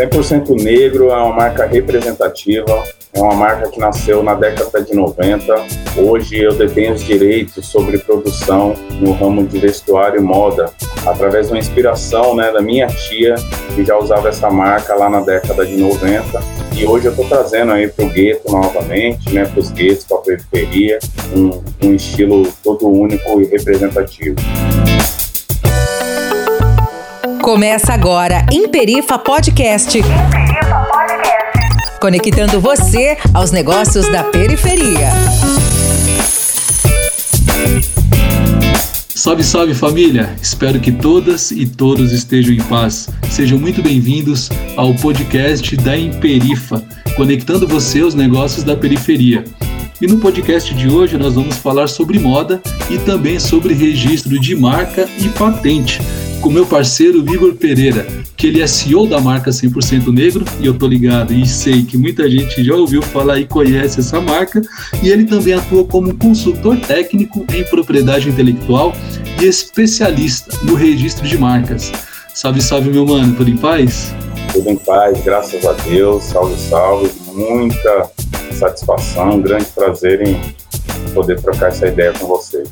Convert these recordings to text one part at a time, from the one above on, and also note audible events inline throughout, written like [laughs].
100% Negro é uma marca representativa, é uma marca que nasceu na década de 90. Hoje eu detenho os direitos sobre produção no ramo de vestuário e moda, através de uma inspiração né, da minha tia, que já usava essa marca lá na década de 90. E hoje eu estou trazendo aí para o gueto novamente, né, para os guetos, para a periferia, um, um estilo todo único e representativo. Começa agora Imperifa Podcast. Imperifa Podcast. Conectando você aos negócios da periferia. Salve, salve família! Espero que todas e todos estejam em paz. Sejam muito bem-vindos ao podcast da Imperifa, conectando você aos negócios da periferia. E no podcast de hoje nós vamos falar sobre moda e também sobre registro de marca e patente com meu parceiro Igor Pereira, que ele é CEO da marca 100% Negro, e eu tô ligado e sei que muita gente já ouviu falar e conhece essa marca, e ele também atua como consultor técnico em propriedade intelectual e especialista no registro de marcas. Salve, salve, meu mano, tudo em paz? Tudo em paz, graças a Deus, salve, salve, muita satisfação, um grande prazer em poder trocar essa ideia com vocês.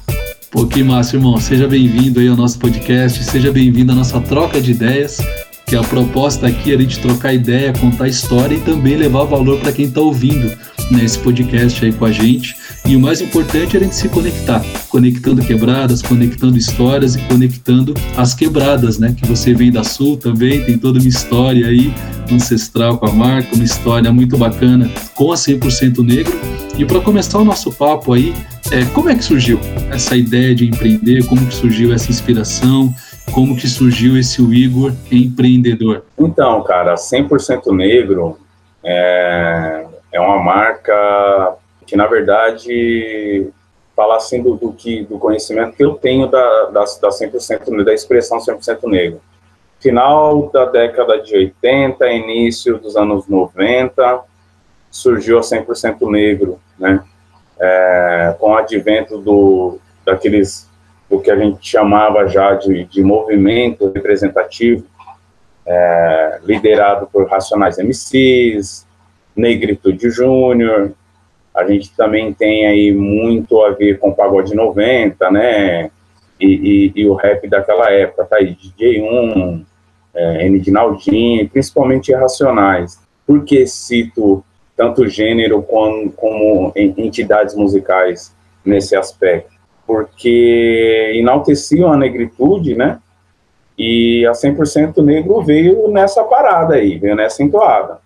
Pô, que massa, irmão. Seja bem-vindo aí ao nosso podcast, seja bem-vindo à nossa troca de ideias, que a proposta aqui é a gente trocar ideia, contar história e também levar valor para quem está ouvindo nesse podcast aí com a gente. E o mais importante é a gente se conectar, conectando quebradas, conectando histórias e conectando as quebradas, né? Que você vem da Sul também, tem toda uma história aí ancestral com a marca, uma história muito bacana com a 100% Negro. E para começar o nosso papo aí, é, como é que surgiu essa ideia de empreender? Como que surgiu essa inspiração? Como que surgiu esse Igor empreendedor? Então, cara, 100% Negro é, é uma marca que, na verdade, fala assim do, do, que, do conhecimento que eu tenho da, da, da 100%, da expressão 100% Negro. Final da década de 80, início dos anos 90, surgiu a 100% Negro, né? é, com o advento do, daqueles, do que a gente chamava já de, de movimento representativo, é, liderado por Racionais MCs, Negritude Júnior, a gente também tem aí muito a ver com o Pagode 90, né, e, e, e o rap daquela época, tá aí, DJ1, é, N. Dinaldinho, principalmente Racionais. Por que cito tanto gênero como, como entidades musicais nesse aspecto, porque enalteciam a negritude, né? E a 100% negro veio nessa parada aí, veio nessa entoada.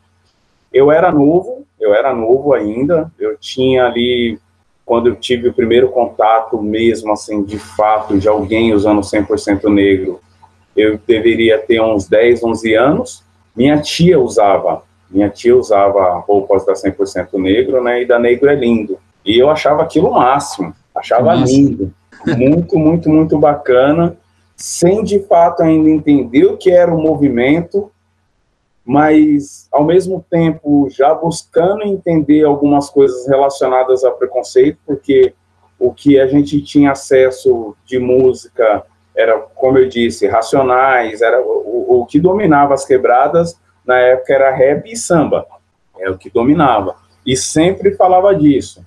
Eu era novo, eu era novo ainda, eu tinha ali, quando eu tive o primeiro contato mesmo, assim, de fato, de alguém usando 100% negro, eu deveria ter uns 10, 11 anos. Minha tia usava minha tia usava roupas da 100% negro, né? E da Negro é Lindo. E eu achava aquilo o máximo. Achava Nossa. lindo. Muito, muito, muito bacana. Sem de fato ainda entender o que era o movimento, mas ao mesmo tempo já buscando entender algumas coisas relacionadas a preconceito, porque o que a gente tinha acesso de música era, como eu disse, racionais, era o, o que dominava as quebradas na época era rap e samba, é o que dominava. E sempre falava disso.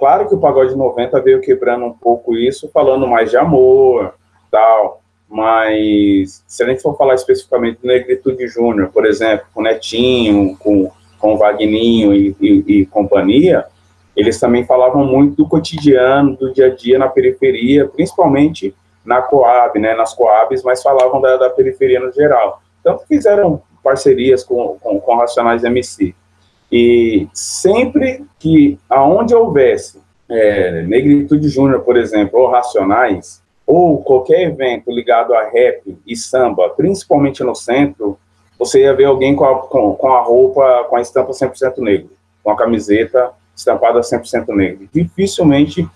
Claro que o pagode 90 veio quebrando um pouco isso, falando mais de amor, tal, mas se a gente for falar especificamente do Negritude Júnior, por exemplo, com Netinho, com, com Vagninho e, e, e companhia, eles também falavam muito do cotidiano, do dia a dia na periferia, principalmente na Coab, né, nas Coabs, mas falavam da, da periferia no geral. Tanto fizeram parcerias com, com, com Racionais MC. E sempre que, aonde houvesse é, Negritude Júnior, por exemplo, ou Racionais, ou qualquer evento ligado a rap e samba, principalmente no centro, você ia ver alguém com a, com, com a roupa, com a estampa 100% negro, com a camiseta estampada 100% negro. Dificilmente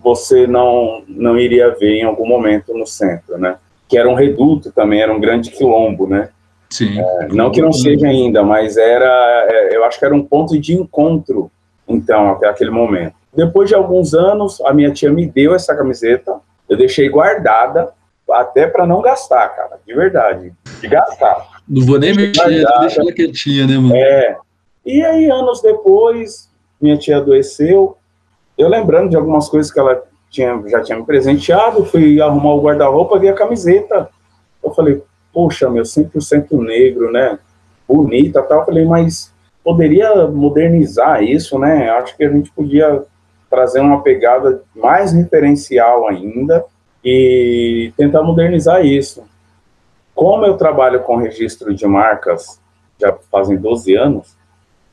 você não, não iria ver em algum momento no centro, né? Que era um reduto também, era um grande quilombo, né? Sim. É, não que não seja ainda, mas era, é, eu acho que era um ponto de encontro, então, até aquele momento. Depois de alguns anos, a minha tia me deu essa camiseta, eu deixei guardada, até para não gastar, cara, de verdade, de gastar. Não vou nem mexer, deixa ela quietinha, né, mano? É. E aí, anos depois, minha tia adoeceu. Eu lembrando de algumas coisas que ela tinha, já tinha me presenteado, fui arrumar o guarda-roupa, vi a camiseta. Eu falei, poxa, meu, 100% negro, né? Bonita tal. Eu falei, mas poderia modernizar isso, né? Acho que a gente podia trazer uma pegada mais referencial ainda e tentar modernizar isso. Como eu trabalho com registro de marcas já fazem 12 anos,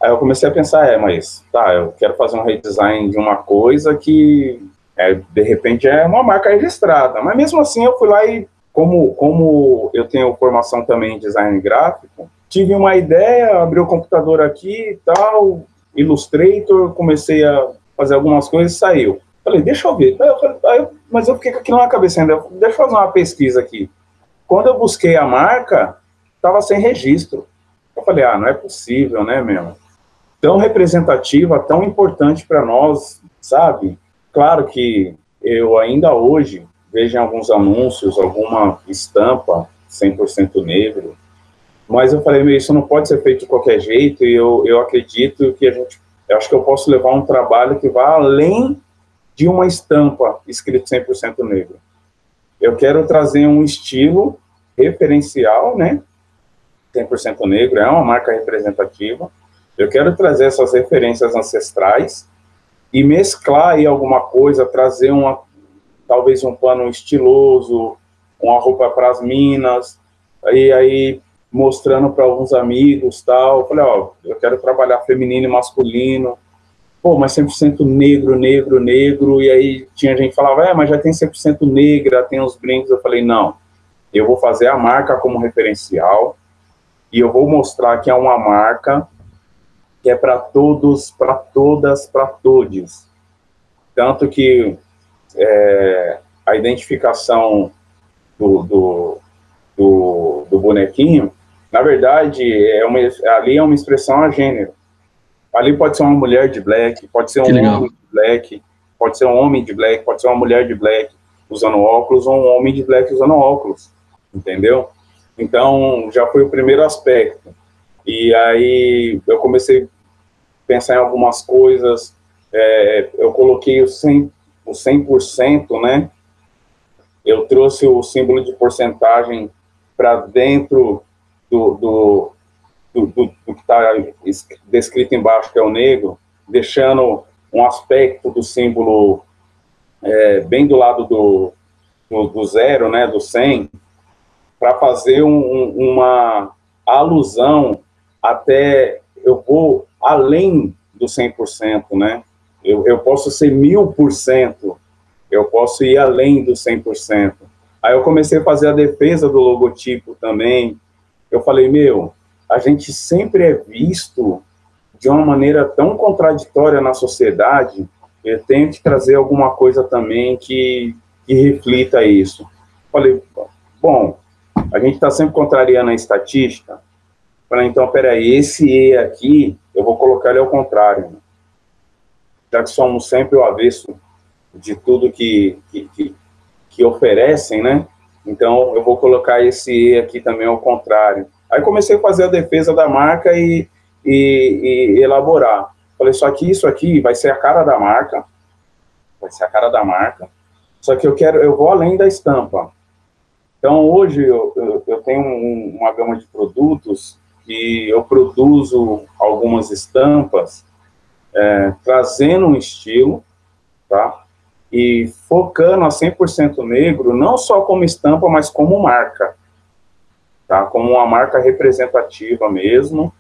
aí eu comecei a pensar, é, mas tá, eu quero fazer um redesign de uma coisa que é, de repente é uma marca registrada, mas mesmo assim eu fui lá e como, como eu tenho formação também em design gráfico, tive uma ideia, abri o computador aqui e tal, Illustrator, comecei a fazer algumas coisas e saiu. Falei, deixa eu ver. Mas eu fiquei aqui na cabeça ainda, deixa eu fazer uma pesquisa aqui. Quando eu busquei a marca, estava sem registro. Eu falei, ah, não é possível, né, meu? Tão representativa, tão importante para nós, sabe? Claro que eu ainda hoje vejo em alguns anúncios alguma estampa 100% negro, mas eu falei, meu, isso não pode ser feito de qualquer jeito e eu, eu acredito que a gente, eu acho que eu posso levar um trabalho que vá além de uma estampa escrito 100% negro. Eu quero trazer um estilo referencial, né? 100% negro é uma marca representativa. Eu quero trazer essas referências ancestrais e mesclar aí alguma coisa, trazer uma talvez um pano estiloso, uma roupa para as minas, e aí mostrando para alguns amigos tal. Eu falei, ó, eu quero trabalhar feminino e masculino. Pô, mas 100% negro, negro, negro. E aí tinha gente que falava, é, mas já tem 100% negra, tem os brincos. Eu falei, não, eu vou fazer a marca como referencial e eu vou mostrar que é uma marca que é para todos, para todas, para todos. Tanto que é, a identificação do, do, do, do, bonequinho, na verdade, é uma, ali é uma expressão a gênero. Ali pode ser uma mulher de black, pode ser um homem de black, pode ser um homem de black, pode ser uma mulher de black usando óculos ou um homem de black usando óculos, entendeu? Então, já foi o primeiro aspecto. E aí eu comecei a pensar em algumas coisas, é, eu coloquei o 100, o 100%, né? Eu trouxe o símbolo de porcentagem para dentro do, do, do, do, do que está descrito embaixo, que é o negro, deixando um aspecto do símbolo é, bem do lado do, do, do, zero, né, do 100, para fazer um, uma alusão até, eu vou além do 100%, né, eu, eu posso ser mil por cento, eu posso ir além do 100%. Aí eu comecei a fazer a defesa do logotipo também. Eu falei, meu, a gente sempre é visto de uma maneira tão contraditória na sociedade, eu tenho que trazer alguma coisa também que, que reflita isso. Falei, bom, a gente está sempre contrariando a estatística. Falei, então, peraí, esse E aqui, eu vou colocar ele ao contrário. Né? Já que somos sempre o avesso de tudo que, que, que, que oferecem, né? Então, eu vou colocar esse E aqui também ao contrário. Aí comecei a fazer a defesa da marca e, e, e, elaborar. Falei, só que isso aqui vai ser a cara da marca, vai ser a cara da marca, só que eu quero, eu vou além da estampa. Então, hoje eu, eu, tenho um, uma gama de produtos que eu produzo algumas estampas é, trazendo um estilo, tá? E focando a 100% negro, não só como estampa, mas como marca, tá? Como uma marca representativa mesmo.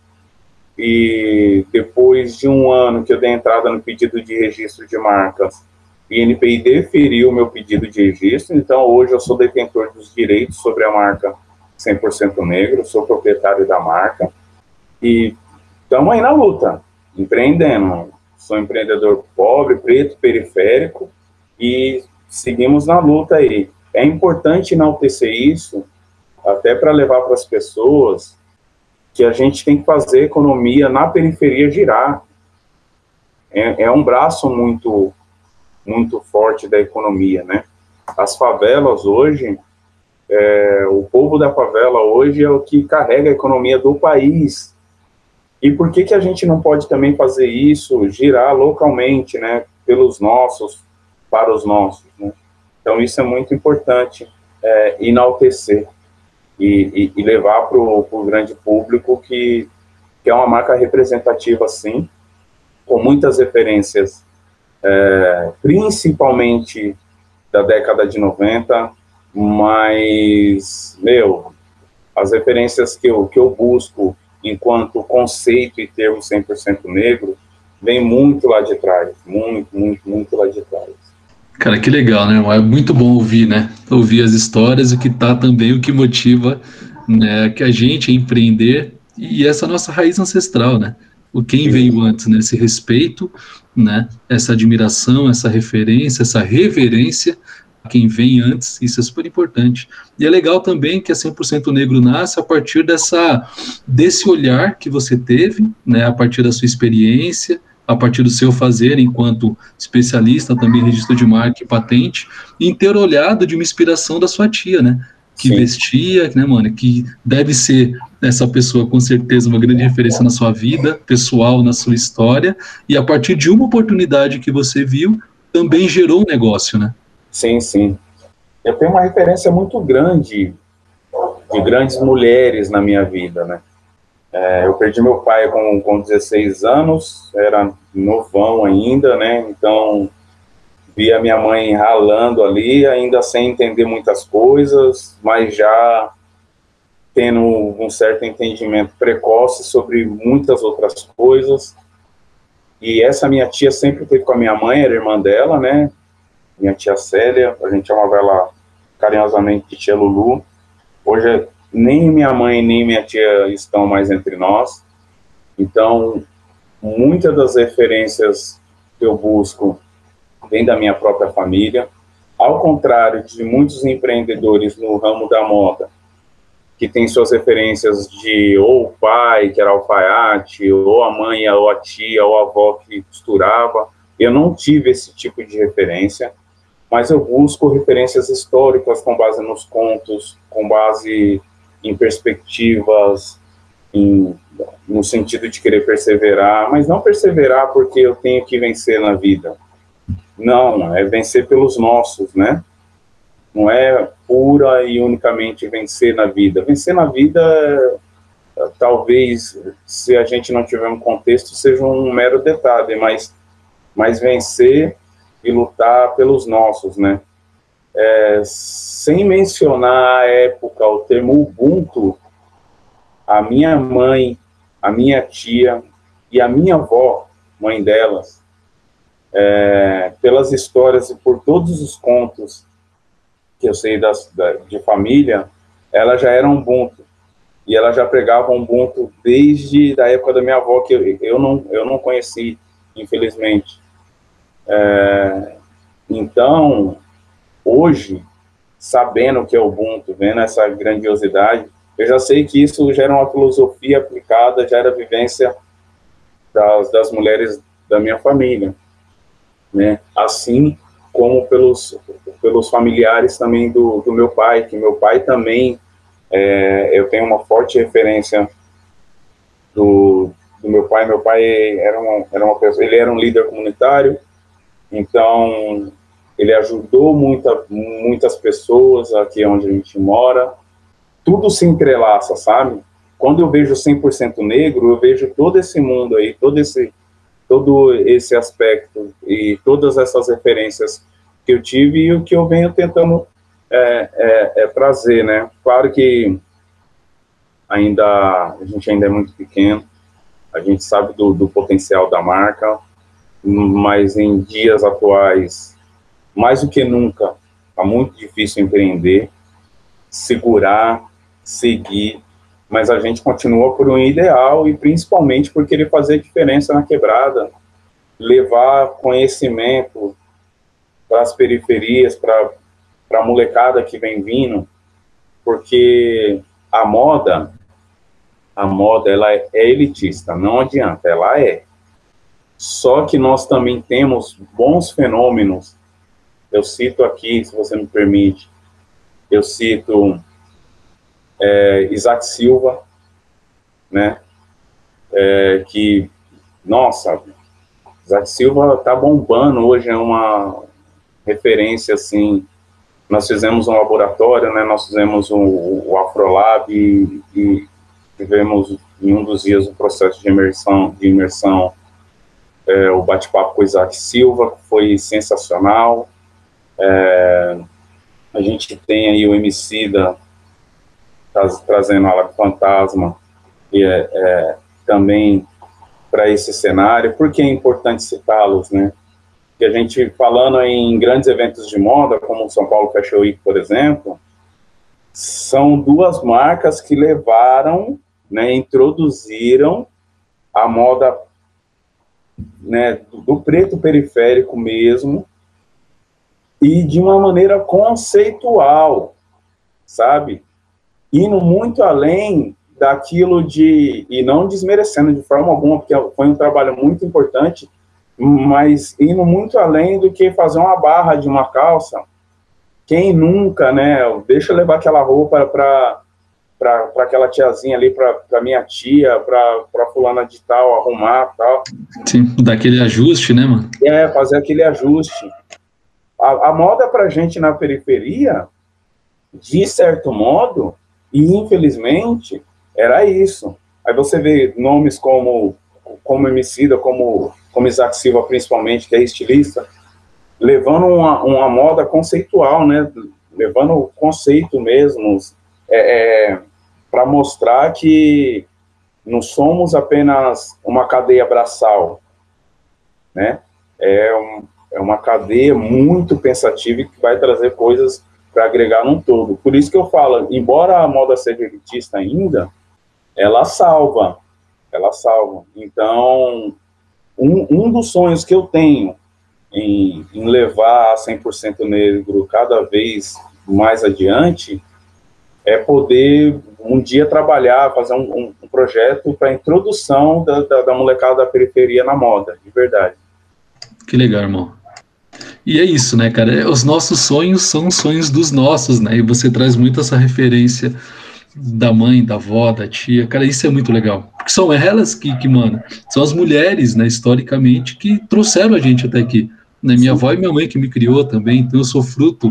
E depois de um ano que eu dei entrada no pedido de registro de marcas, o INPI deferiu o meu pedido de registro, então hoje eu sou detentor dos direitos sobre a marca 100% negro, sou proprietário da marca, e estamos aí na luta, empreendendo. Sou empreendedor pobre, preto, periférico e seguimos na luta aí. É importante enaltecer isso, até para levar para as pessoas que a gente tem que fazer economia na periferia girar. É, é um braço muito, muito forte da economia, né? As favelas hoje, é, o povo da favela hoje é o que carrega a economia do país. E por que, que a gente não pode também fazer isso, girar localmente, né, pelos nossos, para os nossos, né? Então, isso é muito importante, é, enaltecer e, e, e levar para o grande público que, que é uma marca representativa, sim, com muitas referências, é, principalmente da década de 90, mas, meu, as referências que eu, que eu busco enquanto conceito e termo 100% negro, vem muito lá de trás, muito, muito, muito lá de trás. Cara, que legal, né? É muito bom ouvir, né? Ouvir as histórias, o que tá também, o que motiva né, que a gente a empreender e essa nossa raiz ancestral, né? O quem veio antes, né? Esse respeito, né? Essa admiração, essa referência, essa reverência quem vem antes, isso é super importante. E é legal também que a 100% Negro nasce a partir dessa, desse olhar que você teve, né? A partir da sua experiência, a partir do seu fazer enquanto especialista, também registro de marca e patente, e ter olhado de uma inspiração da sua tia, né? Que Sim. vestia, né, mano? Que deve ser essa pessoa com certeza uma grande referência na sua vida pessoal, na sua história, e a partir de uma oportunidade que você viu, também gerou um negócio, né? Sim, sim. Eu tenho uma referência muito grande de grandes mulheres na minha vida, né? É, eu perdi meu pai com, com 16 anos, era novão ainda, né? Então, vi a minha mãe ralando ali, ainda sem entender muitas coisas, mas já tendo um certo entendimento precoce sobre muitas outras coisas. E essa minha tia sempre teve com a minha mãe, era irmã dela, né? Minha tia Célia, a gente chamava ela carinhosamente de tia Lulu. Hoje nem minha mãe nem minha tia estão mais entre nós. Então, muitas das referências que eu busco vêm da minha própria família. Ao contrário de muitos empreendedores no ramo da moda, que tem suas referências de ou o pai, que era alfaiate, ou a mãe, ou a tia, ou a avó que costurava. Eu não tive esse tipo de referência, mas eu busco referências históricas com base nos contos, com base em perspectivas, em, no sentido de querer perseverar, mas não perseverar porque eu tenho que vencer na vida. Não, é vencer pelos nossos, né? Não é pura e unicamente vencer na vida. Vencer na vida, talvez, se a gente não tiver um contexto, seja um mero detalhe, mas, mas vencer e lutar pelos nossos, né? É, sem mencionar a época, o termo Ubuntu, a minha mãe, a minha tia e a minha avó, mãe delas, é, pelas histórias e por todos os contos que eu sei das, da, de família, ela já era Ubuntu. E ela já pregava Ubuntu desde a época da minha avó, que eu, eu, não, eu não conheci, infelizmente. É, então, hoje, sabendo que é Ubuntu, vendo essa grandiosidade, eu já sei que isso já era uma filosofia aplicada, já era vivência das, das mulheres da minha família, né? Assim como pelos, pelos familiares também do, do meu pai, que meu pai também, é, eu tenho uma forte referência do, do meu pai, meu pai era uma, era uma pessoa, ele era um líder comunitário, então ele ajudou muita, muitas pessoas aqui onde a gente mora. Tudo se entrelaça, sabe? Quando eu vejo 100% negro, eu vejo todo esse mundo aí, todo esse, todo esse aspecto e todas essas referências que eu tive e o que eu venho tentando é, é, é trazer, né? Claro que ainda a gente ainda é muito pequeno, a gente sabe do, do potencial da marca, mas em dias atuais mais do que nunca, está muito difícil empreender, segurar, seguir, mas a gente continua por um ideal e principalmente por querer fazer diferença na quebrada, levar conhecimento para as periferias, para a molecada que vem vindo, porque a moda, a moda, ela é elitista, não adianta, ela é. Só que nós também temos bons fenômenos. Eu cito aqui, se você me permite, eu cito é, Isaac Silva, né? É, que, nossa, Isaac Silva tá bombando hoje, é uma referência, assim, nós fizemos um laboratório, né, nós fizemos o, Afrolab e, e tivemos em um dos dias o processo de imersão, de imersão é, o bate-papo com o Isaac Silva, foi sensacional. É, a gente tem aí o Emicida trazendo a Fantasma, e é, é também para esse cenário. Por que é importante citá-los, né? Que a gente, falando em grandes eventos de moda, como o São Paulo Fashion Week, por exemplo, são duas marcas que levaram, né, introduziram a moda né, do preto periférico mesmo, e de uma maneira conceitual, sabe? Indo muito além daquilo de, e não desmerecendo de forma alguma, porque foi um trabalho muito importante, mas indo muito além do que fazer uma barra de uma calça. Quem nunca, né? Deixa eu levar aquela roupa para para aquela tiazinha ali, para minha tia, para fulana de tal, arrumar tal. Sim, daquele ajuste, né, mano? É, fazer aquele ajuste. A, a moda para gente na periferia, de certo modo, e infelizmente, era isso. Aí você vê nomes como como Emicida, como, como Isaac Silva, principalmente, que é estilista, levando uma, uma moda conceitual, né? Levando o conceito mesmo, é, é, para mostrar que não somos apenas uma cadeia braçal, né? É, um, é uma cadeia muito pensativa e que vai trazer coisas para agregar num todo. Por isso que eu falo, embora a moda seja elitista ainda, ela salva, ela salva. Então, um, um dos sonhos que eu tenho em, em levar a 100% negro cada vez mais adiante é poder um dia trabalhar, fazer um, um, um projeto para introdução da, da, da, molecada da periferia na moda, de verdade. Que legal, irmão. E é isso, né, cara? Os nossos sonhos são os sonhos dos nossos, né? E você traz muito essa referência da mãe, da avó, da tia. Cara, isso é muito legal. Porque são elas que, que mano, são as mulheres, né, historicamente, que trouxeram a gente até aqui. Né? Minha Sim. avó e minha mãe que me criou também, então eu sou fruto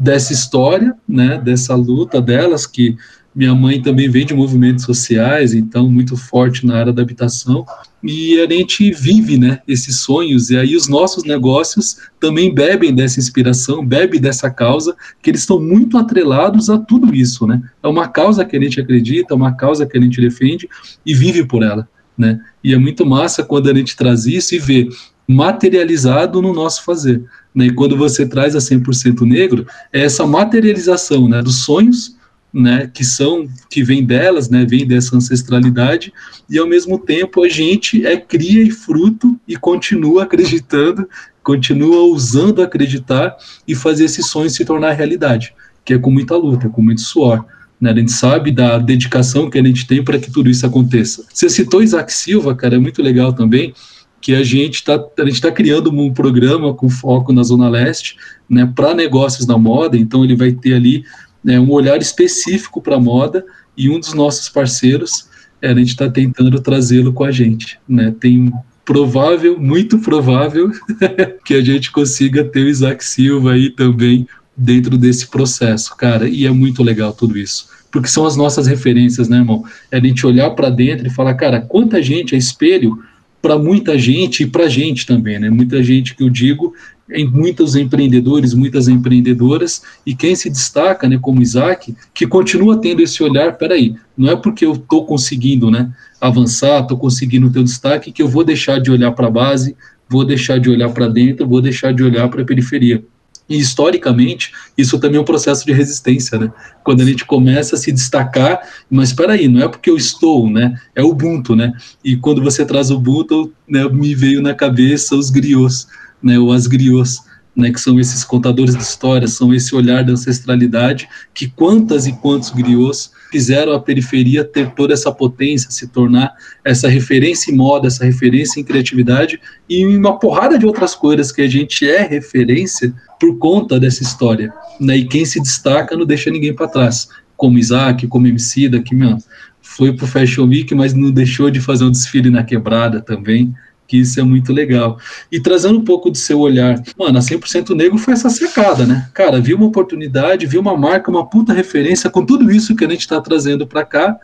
dessa história, né, dessa luta delas, que minha mãe também vem de movimentos sociais, então muito forte na área da habitação, e a gente vive, né, esses sonhos, e aí os nossos negócios também bebem dessa inspiração, bebem dessa causa, que eles estão muito atrelados a tudo isso, né, é uma causa que a gente acredita, é uma causa que a gente defende e vive por ela, né, e é muito massa quando a gente traz isso e vê materializado no nosso fazer. Né? E quando você traz a 100% negro, é essa materialização né, dos sonhos, né, que são que vem delas, né, vem dessa ancestralidade, e ao mesmo tempo a gente é cria e fruto e continua acreditando, continua usando acreditar e fazer esses sonhos se tornar realidade, que é com muita luta, com muito suor. Né, a gente sabe da dedicação que a gente tem para que tudo isso aconteça. Você citou Isaac Silva, cara, é muito legal também, que a gente está tá criando um programa com foco na Zona Leste, né, para negócios da moda, então ele vai ter ali né, um olhar específico para a moda, e um dos nossos parceiros, é, a gente está tentando trazê-lo com a gente, né, tem provável, muito provável, [laughs] que a gente consiga ter o Isaac Silva aí também dentro desse processo, cara, e é muito legal tudo isso, porque são as nossas referências, né, irmão? É a gente olhar para dentro e falar, cara, quanta gente é espelho para muita gente e para a gente também, né? Muita gente que eu digo, em muitos empreendedores, muitas empreendedoras, e quem se destaca, né, como Isaac, que continua tendo esse olhar, peraí, não é porque eu estou conseguindo, né, avançar, estou conseguindo ter o destaque, que eu vou deixar de olhar para a base, vou deixar de olhar para dentro, vou deixar de olhar para a periferia. E historicamente, isso também é um processo de resistência, né? Quando a gente começa a se destacar, mas espera aí, não é porque eu estou, né? É o Ubuntu, né? E quando você traz o Ubuntu, né, me veio na cabeça os griots, né? Ou as griots, né, que são esses contadores de histórias, são esse olhar da ancestralidade, que quantas e quantos griots fizeram a periferia ter toda essa potência, se tornar essa referência em moda, essa referência em criatividade e uma porrada de outras coisas que a gente é referência por conta dessa história. Né? E quem se destaca não deixa ninguém para trás, como Isaac, como Emicida, que meu, foi pro Fashion Week, mas não deixou de fazer um desfile na quebrada também que isso é muito legal. E trazendo um pouco do seu olhar, mano, a 100% Negro foi essa secada, né? Cara, viu uma oportunidade, viu uma marca, uma puta referência com tudo isso que a gente está trazendo para cá,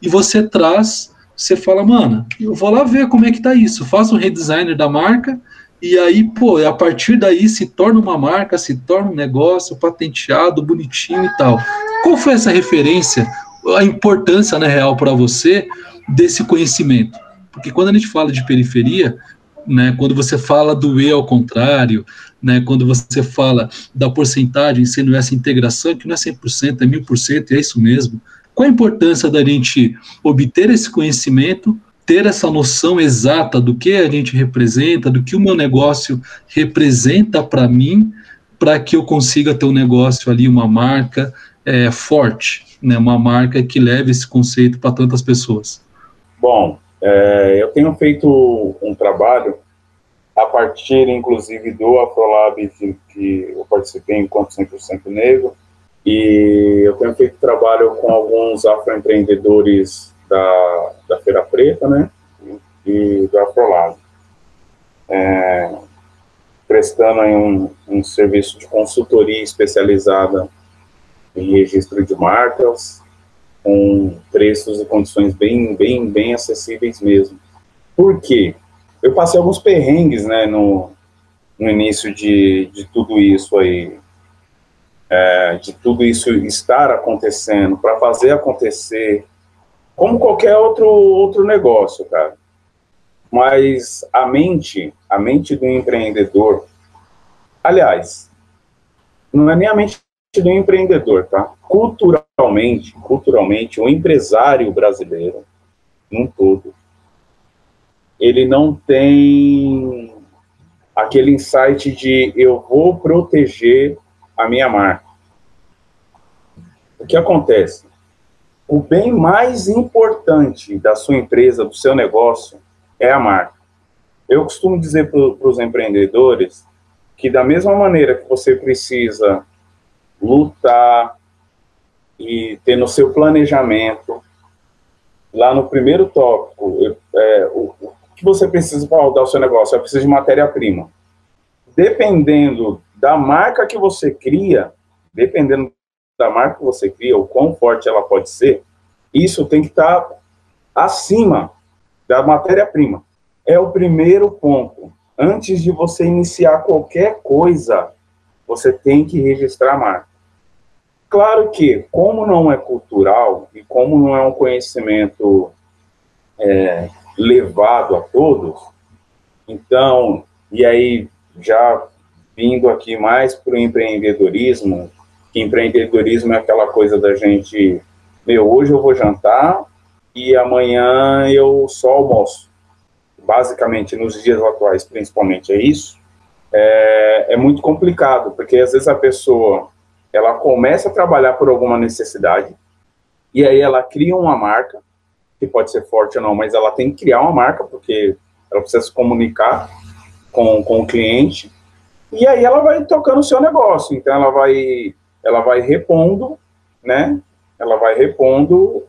e você traz, você fala, mano, eu vou lá ver como é que tá isso, faço um redesigner da marca, e aí, pô, a partir daí se torna uma marca, se torna um negócio patenteado, bonitinho e tal. Qual foi essa referência, a importância, na real, para você desse conhecimento? Porque quando a gente fala de periferia, né, quando você fala do E ao contrário, né, quando você fala da porcentagem sendo essa integração, que não é 100%, é 1000%, é isso mesmo. Qual a importância da gente obter esse conhecimento, ter essa noção exata do que a gente representa, do que o meu negócio representa para mim, para que eu consiga ter um negócio ali, uma marca é, forte, né, uma marca que leve esse conceito para tantas pessoas? Bom, é, eu tenho feito um trabalho a partir, inclusive, do Afrolab, que, que eu participei enquanto 100% negro, e eu tenho feito trabalho com alguns afroempreendedores da, da Feira Preta, né, e do Afrolab, é, prestando um, um serviço de consultoria especializada em registro de marcas, com preços e condições bem, bem, bem acessíveis mesmo. Por quê? Eu passei alguns perrengues, né, no, no início de, de tudo isso aí, é, de tudo isso estar acontecendo, para fazer acontecer, como qualquer outro, outro negócio, cara. Mas a mente, a mente do empreendedor, aliás, não é nem a mente do empreendedor, tá? Culturalmente, culturalmente, o empresário brasileiro, num todo, ele não tem aquele insight de eu vou proteger a minha marca. O que acontece? O bem mais importante da sua empresa, do seu negócio, é a marca. Eu costumo dizer para os empreendedores que da mesma maneira que você precisa lutar e ter no seu planejamento, lá no primeiro tópico, é, o, o, que você precisa para rodar o seu negócio? Você precisa de matéria-prima. Dependendo da marca que você cria, dependendo da marca que você cria, o quão forte ela pode ser, isso tem que estar acima da matéria-prima. É o primeiro ponto. Antes de você iniciar qualquer coisa, você tem que registrar a marca. Claro que, como não é cultural e como não é um conhecimento é, levado a todos, então, e aí já vindo aqui mais para o empreendedorismo, que empreendedorismo é aquela coisa da gente, meu, hoje eu vou jantar e amanhã eu só almoço. Basicamente, nos dias atuais, principalmente, é isso. É, é muito complicado, porque às vezes a pessoa ela começa a trabalhar por alguma necessidade, e aí ela cria uma marca, que pode ser forte ou não, mas ela tem que criar uma marca, porque ela precisa se comunicar com, com o cliente, e aí ela vai tocando o seu negócio, então ela vai, ela vai repondo, né, ela vai repondo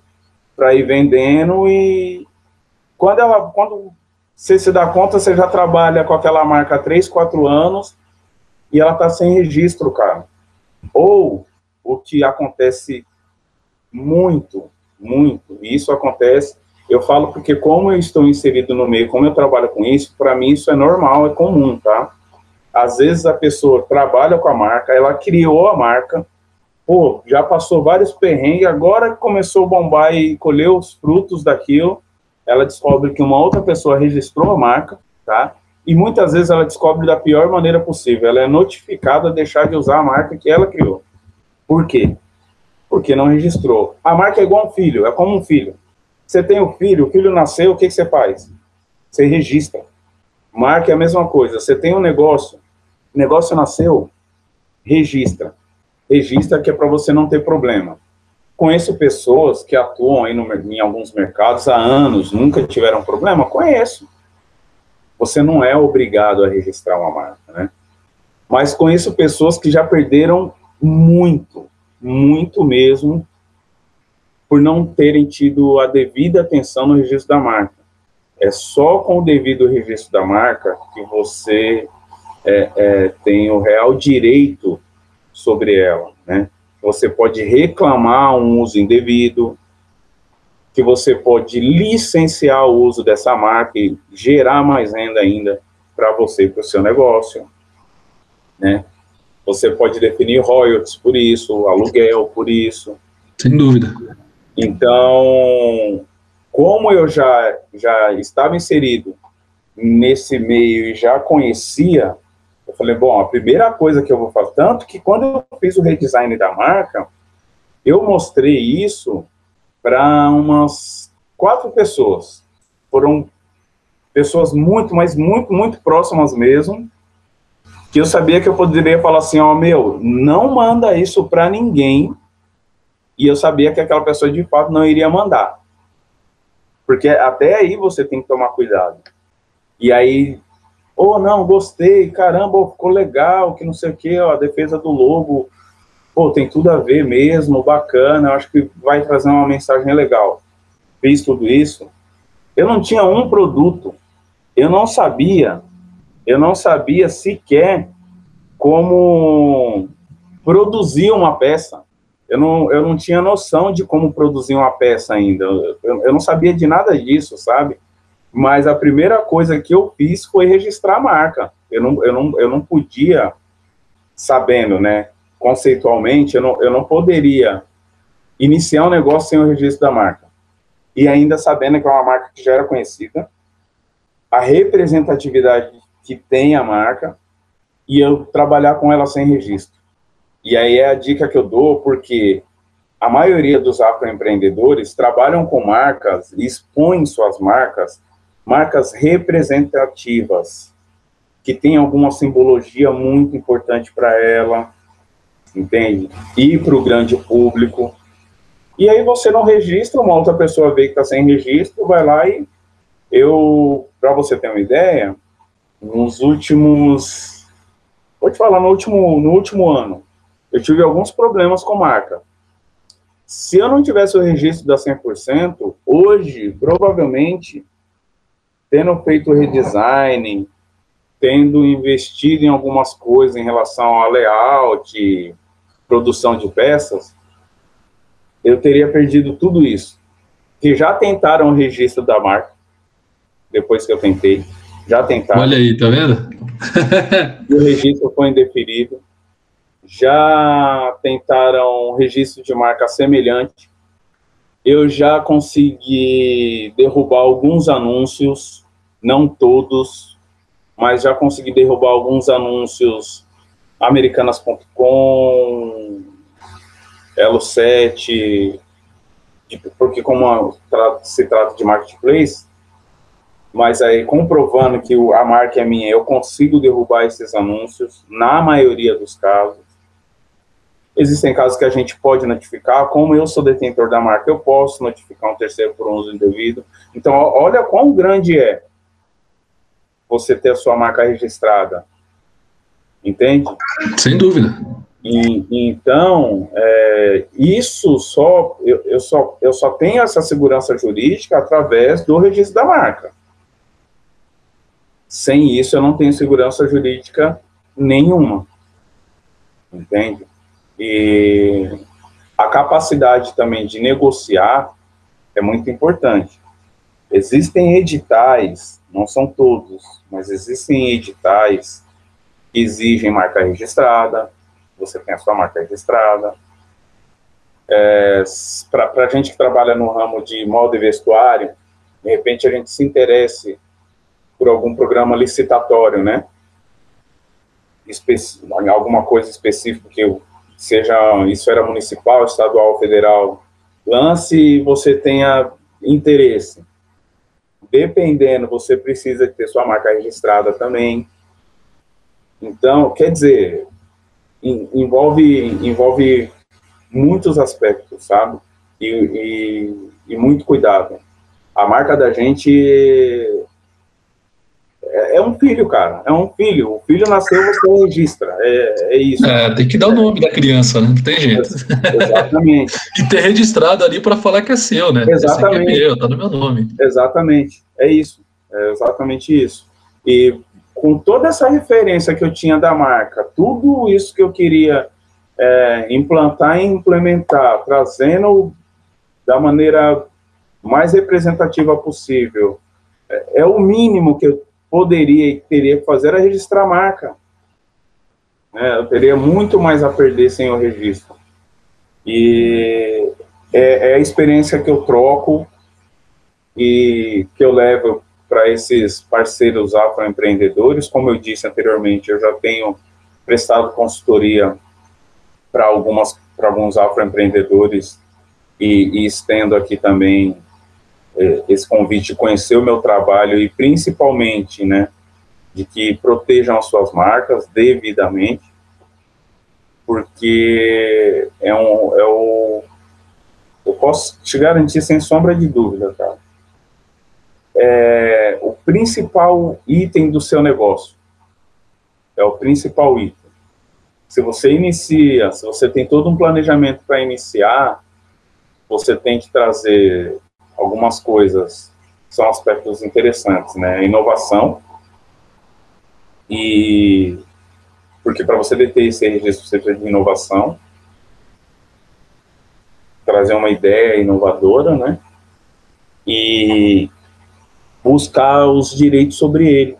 para ir vendendo, e quando ela, quando você se dá conta, você já trabalha com aquela marca há 3, 4 anos, e ela tá sem registro, cara. Ou o que acontece muito, muito, e isso acontece, eu falo porque como eu estou inserido no meio, como eu trabalho com isso, para mim isso é normal, é comum, tá? Às vezes a pessoa trabalha com a marca, ela criou a marca, pô, já passou vários perrengues, agora começou a bombar e colher os frutos daquilo, ela descobre que uma outra pessoa registrou a marca, tá? E muitas vezes ela descobre da pior maneira possível. Ela é notificada a deixar de usar a marca que ela criou. Por quê? Porque não registrou. A marca é igual um filho, é como um filho. Você tem um filho, o filho nasceu, o que, que você faz? Você registra. Marca é a mesma coisa. Você tem um negócio, negócio nasceu, registra. Registra que é para você não ter problema. Conheço pessoas que atuam aí no, em alguns mercados há anos, nunca tiveram problema? Conheço. Você não é obrigado a registrar uma marca, né? Mas conheço pessoas que já perderam muito, muito mesmo, por não terem tido a devida atenção no registro da marca. É só com o devido registro da marca que você é, é, tem o real direito sobre ela, né? Você pode reclamar um uso indevido, que você pode licenciar o uso dessa marca e gerar mais renda ainda para você e para o seu negócio, né? Você pode definir royalties por isso, aluguel por isso. Sem dúvida. Então, como eu já, já estava inserido nesse meio e já conhecia, eu falei, bom, a primeira coisa que eu vou fazer, tanto que quando eu fiz o redesign da marca, eu mostrei isso para umas quatro pessoas. Foram pessoas muito, mas muito, muito próximas mesmo, que eu sabia que eu poderia falar assim, ó, oh, meu, não manda isso para ninguém, e eu sabia que aquela pessoa de fato não iria mandar. Porque até aí você tem que tomar cuidado. E aí, oh, não, gostei, caramba, ficou legal, que não sei o que, ó, a defesa do lobo, pô, tem tudo a ver mesmo, bacana, acho que vai trazer uma mensagem legal. Fiz tudo isso. Eu não tinha um produto, eu não sabia, eu não sabia sequer como produzir uma peça eu não, eu não tinha noção de como produzir uma peça ainda. Eu, eu não sabia de nada disso, sabe? Mas a primeira coisa que eu fiz foi registrar a marca. Eu não, eu não, eu não podia, sabendo, né, conceitualmente, eu não, eu não poderia iniciar um negócio sem o registro da marca. E ainda sabendo que é uma marca que já era conhecida, a representatividade que tem a marca, e eu trabalhar com ela sem registro. E aí é a dica que eu dou, porque a maioria dos afroempreendedores trabalham com marcas, expõem suas marcas, marcas representativas, que tem alguma simbologia muito importante para ela, entende? E para o grande público. E aí você não registra, uma outra pessoa vê que está sem registro, vai lá e eu, para você ter uma ideia, nos últimos, vou te falar, no último, no último ano, eu tive alguns problemas com marca. Se eu não tivesse o registro da 100%, hoje, provavelmente, tendo feito redesign, tendo investido em algumas coisas em relação a layout, produção de peças, eu teria perdido tudo isso. Que já tentaram o registro da marca, depois que eu tentei, já tentaram. Olha aí, tá vendo? [laughs] e o registro foi indeferido já tentaram registro de marca semelhante. Eu já consegui derrubar alguns anúncios, não todos, mas já consegui derrubar alguns anúncios americanas.com, Elo7, porque como se trata de marketplace, mas aí comprovando que a marca é minha, eu consigo derrubar esses anúncios, na maioria dos casos. Existem casos que a gente pode notificar, como eu sou detentor da marca, eu posso notificar um terceiro por uso indevido. Então, olha quão grande é você ter a sua marca registrada. Entende? Sem dúvida. E, então, é, isso só eu, eu, só eu só tenho essa segurança jurídica através do registro da marca. Sem isso, eu não tenho segurança jurídica nenhuma. Entende? E a capacidade também de negociar é muito importante. Existem editais, não são todos, mas existem editais exigem marca registrada, você tem a sua marca registrada. É, Para a gente que trabalha no ramo de molde e vestuário, de repente a gente se interesse por algum programa licitatório, né? Espe alguma coisa específica que seja esfera municipal, estadual, federal, lance e você tenha interesse. Dependendo, você precisa ter sua marca registrada também. Então, quer dizer, envolve, envolve muitos aspectos, sabe? E, e, e muito cuidado. A marca da gente é, é, um filho, cara. É um filho. O filho nasceu, você registra. É, é isso. É, tem que dar o nome da criança, né? Não tem jeito. Exatamente. [laughs] e ter registrado ali para falar que é seu, né? Exatamente. É meu, tá no meu nome. Exatamente. É isso. É exatamente isso. E com toda essa referência que eu tinha da marca, tudo isso que eu queria é, implantar e implementar, trazendo da maneira mais representativa possível, é, é o mínimo que eu poderia e teria que fazer era registrar a marca. É, eu teria muito mais a perder sem o registro. E é, é a experiência que eu troco e que eu levo para esses parceiros afroempreendedores. Como eu disse anteriormente, eu já tenho prestado consultoria para algumas para alguns afroempreendedores e, e estendo aqui também é, esse convite de conhecer o meu trabalho e principalmente, né, de que protejam as suas marcas devidamente, porque é um, é o, eu posso te garantir sem sombra de dúvida, cara, é o principal item do seu negócio, é o principal item. Se você inicia, se você tem todo um planejamento para iniciar, você tem que trazer algumas coisas são aspectos interessantes, né? Inovação e porque para você deter esse registro você precisa de inovação, trazer uma ideia inovadora, né? E buscar os direitos sobre ele.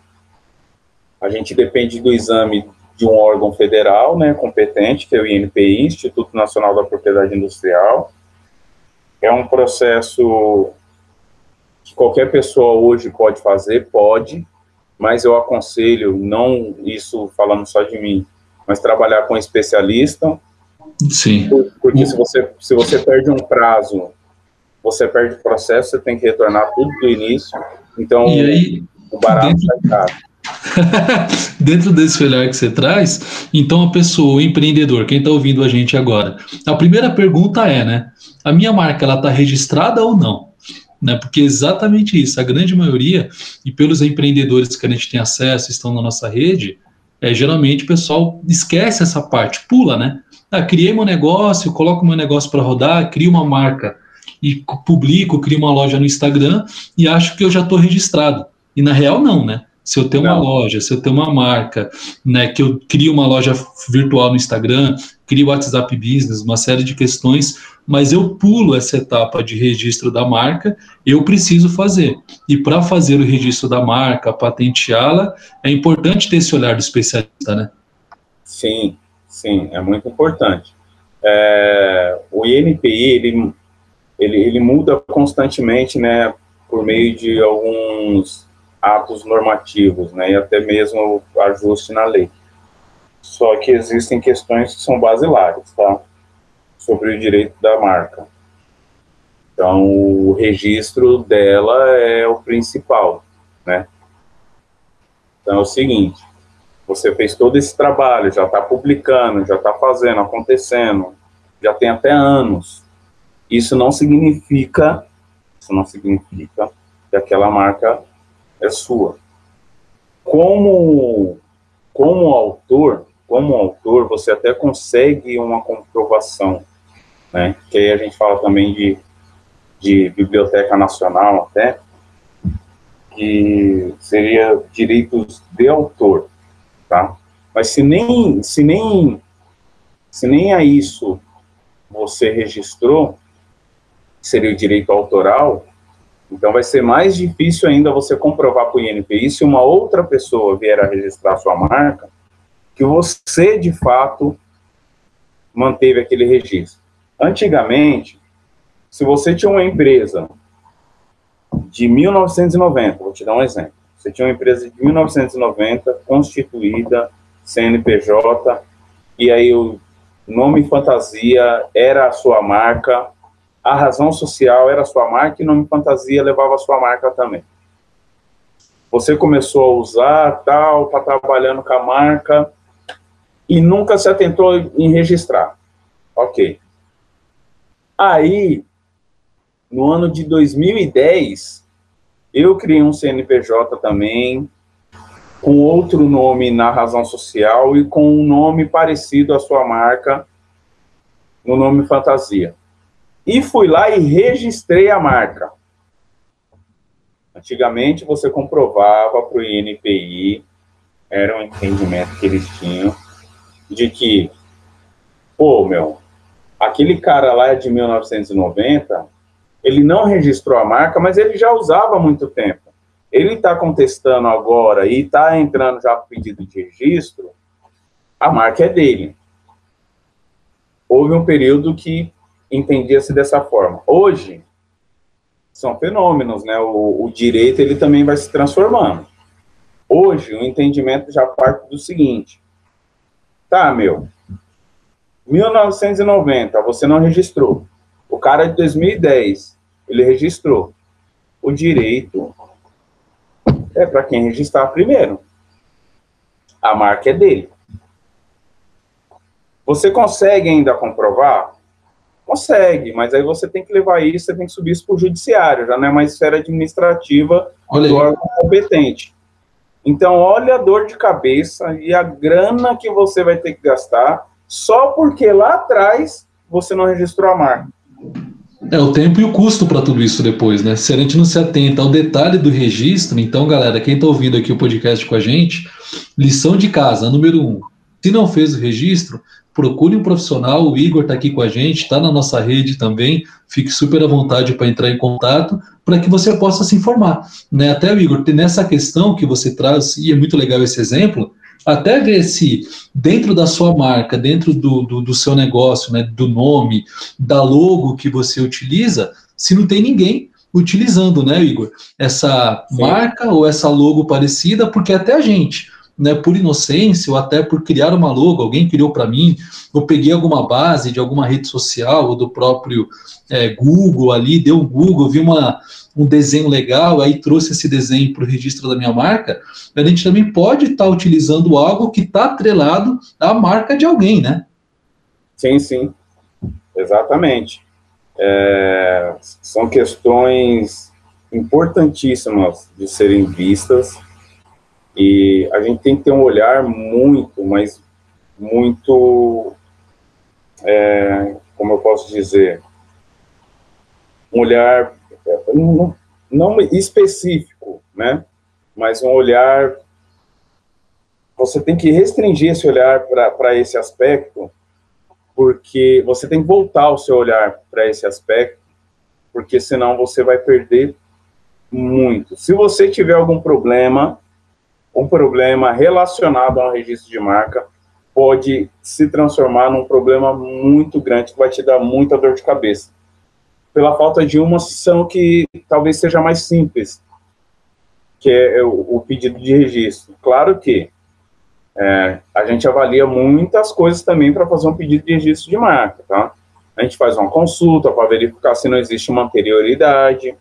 A gente depende do exame de um órgão federal, né, competente, que é o INPI, Instituto Nacional da Propriedade Industrial, é um processo que qualquer pessoa hoje pode fazer, pode, mas eu aconselho, não isso falando só de mim, mas trabalhar com especialista. Sim. Porque se você, se você perde um prazo, você perde o processo, você tem que retornar tudo do início. Então, aí, o barato dentro, sai caro. [laughs] dentro desse olhar que você traz, então a pessoa, o empreendedor, quem está ouvindo a gente agora, a primeira pergunta é, né? A minha marca, ela está registrada ou não? Né, porque é exatamente isso, a grande maioria, e pelos empreendedores que a gente tem acesso, estão na nossa rede, é, geralmente o pessoal esquece essa parte, pula, né? Ah, criei meu negócio, coloco meu negócio para rodar, crio uma marca e publico, crio uma loja no Instagram e acho que eu já estou registrado. E na real, não, né? Se eu tenho uma loja, se eu tenho uma marca, né, que eu crio uma loja virtual no Instagram, crio WhatsApp Business, uma série de questões, mas eu pulo essa etapa de registro da marca, eu preciso fazer. E para fazer o registro da marca, patenteá-la, é importante ter esse olhar do especialista, né? Sim, sim, é muito importante. É, o INPI, ele, ele, ele muda constantemente, né, por meio de alguns atos normativos, né, e até mesmo ajuste na lei. Só que existem questões que são basilares, tá? Sobre o direito da marca. Então, o registro dela é o principal, né? Então, é o seguinte, você fez todo esse trabalho, já está publicando, já está fazendo, acontecendo, já tem até anos. Isso não significa, isso não significa que aquela marca é sua. Como, como autor, como autor, você até consegue uma comprovação, né? Que aí a gente fala também de, de biblioteca nacional até, que seria direitos de autor, tá? Mas se nem, se nem, se nem a isso você registrou, seria o direito autoral, então vai ser mais difícil ainda você comprovar para o INPI se uma outra pessoa vier a registrar sua marca, que você de fato manteve aquele registro. Antigamente, se você tinha uma empresa de 1990, vou te dar um exemplo. Você tinha uma empresa de 1990 constituída, CNPJ, e aí o nome fantasia era a sua marca, a razão social era sua marca e nome fantasia levava sua marca também. você começou a usar, tal, tá trabalhando com a marca e nunca se atentou em registrar. Ok. Aí, no ano de 2010, eu criei um CNPJ também, com outro nome na razão social e com um nome parecido à sua marca, no nome fantasia. E fui lá e registrei a marca. Antigamente você comprovava para o INPI, era um entendimento que eles tinham, de que, pô, meu, aquele cara lá é de 1990, ele não registrou a marca, mas ele já usava há muito tempo. Ele está contestando agora e está entrando já pedido de registro, a marca é dele. Houve um período que entendia-se dessa forma. Hoje, são fenômenos, né? O, o, direito ele também vai se transformando. Hoje, o entendimento já parte do seguinte: tá, meu, 1990, você não registrou. O cara de 2010, ele registrou. O direito é para quem registrar primeiro. A marca é dele. Você consegue ainda comprovar? Consegue, mas aí você tem que levar isso, você tem que subir isso para o judiciário, já não é mais esfera administrativa olha do órgão competente. Então, olha a dor de cabeça e a grana que você vai ter que gastar só porque lá atrás você não registrou a marca. É o tempo e o custo para tudo isso depois, né? Se a gente não se atenta ao detalhe do registro, então, galera, quem está ouvindo aqui o podcast com a gente, lição de casa, número um. Se não fez o registro, procure um profissional. O Igor está aqui com a gente, está na nossa rede também. Fique super à vontade para entrar em contato para que você possa se informar. Né? Até o Igor, nessa questão que você traz, e é muito legal esse exemplo, até ver se dentro da sua marca, dentro do, do, do, seu negócio, né, do nome, da logo que você utiliza, se não tem ninguém utilizando, né, Igor? Essa Sim. marca ou essa logo parecida, porque até a gente, né, por inocência ou até por criar uma logo, alguém criou para mim, eu peguei alguma base de alguma rede social ou do próprio é, Google ali, deu um Google, vi uma, um desenho legal, aí trouxe esse desenho para o registro da minha marca, a gente também pode estar tá utilizando algo que está atrelado à marca de alguém, né? Sim, sim, exatamente. É, são questões importantíssimas de serem vistas e a gente tem que ter um olhar muito, mas muito, é, como eu posso dizer, um olhar não, não específico, né? Mas um olhar. Você tem que restringir esse olhar para esse aspecto, porque você tem que voltar o seu olhar para esse aspecto, porque senão você vai perder muito. Se você tiver algum problema, um problema relacionado ao registro de marca, pode se transformar num problema muito grande que vai te dar muita dor de cabeça pela falta de uma ação que talvez seja mais simples, que é o, o pedido de registro. Claro que é, a gente avalia muitas coisas também para fazer um pedido de registro de marca, tá? A gente faz uma consulta para verificar se não existe uma anterioridade.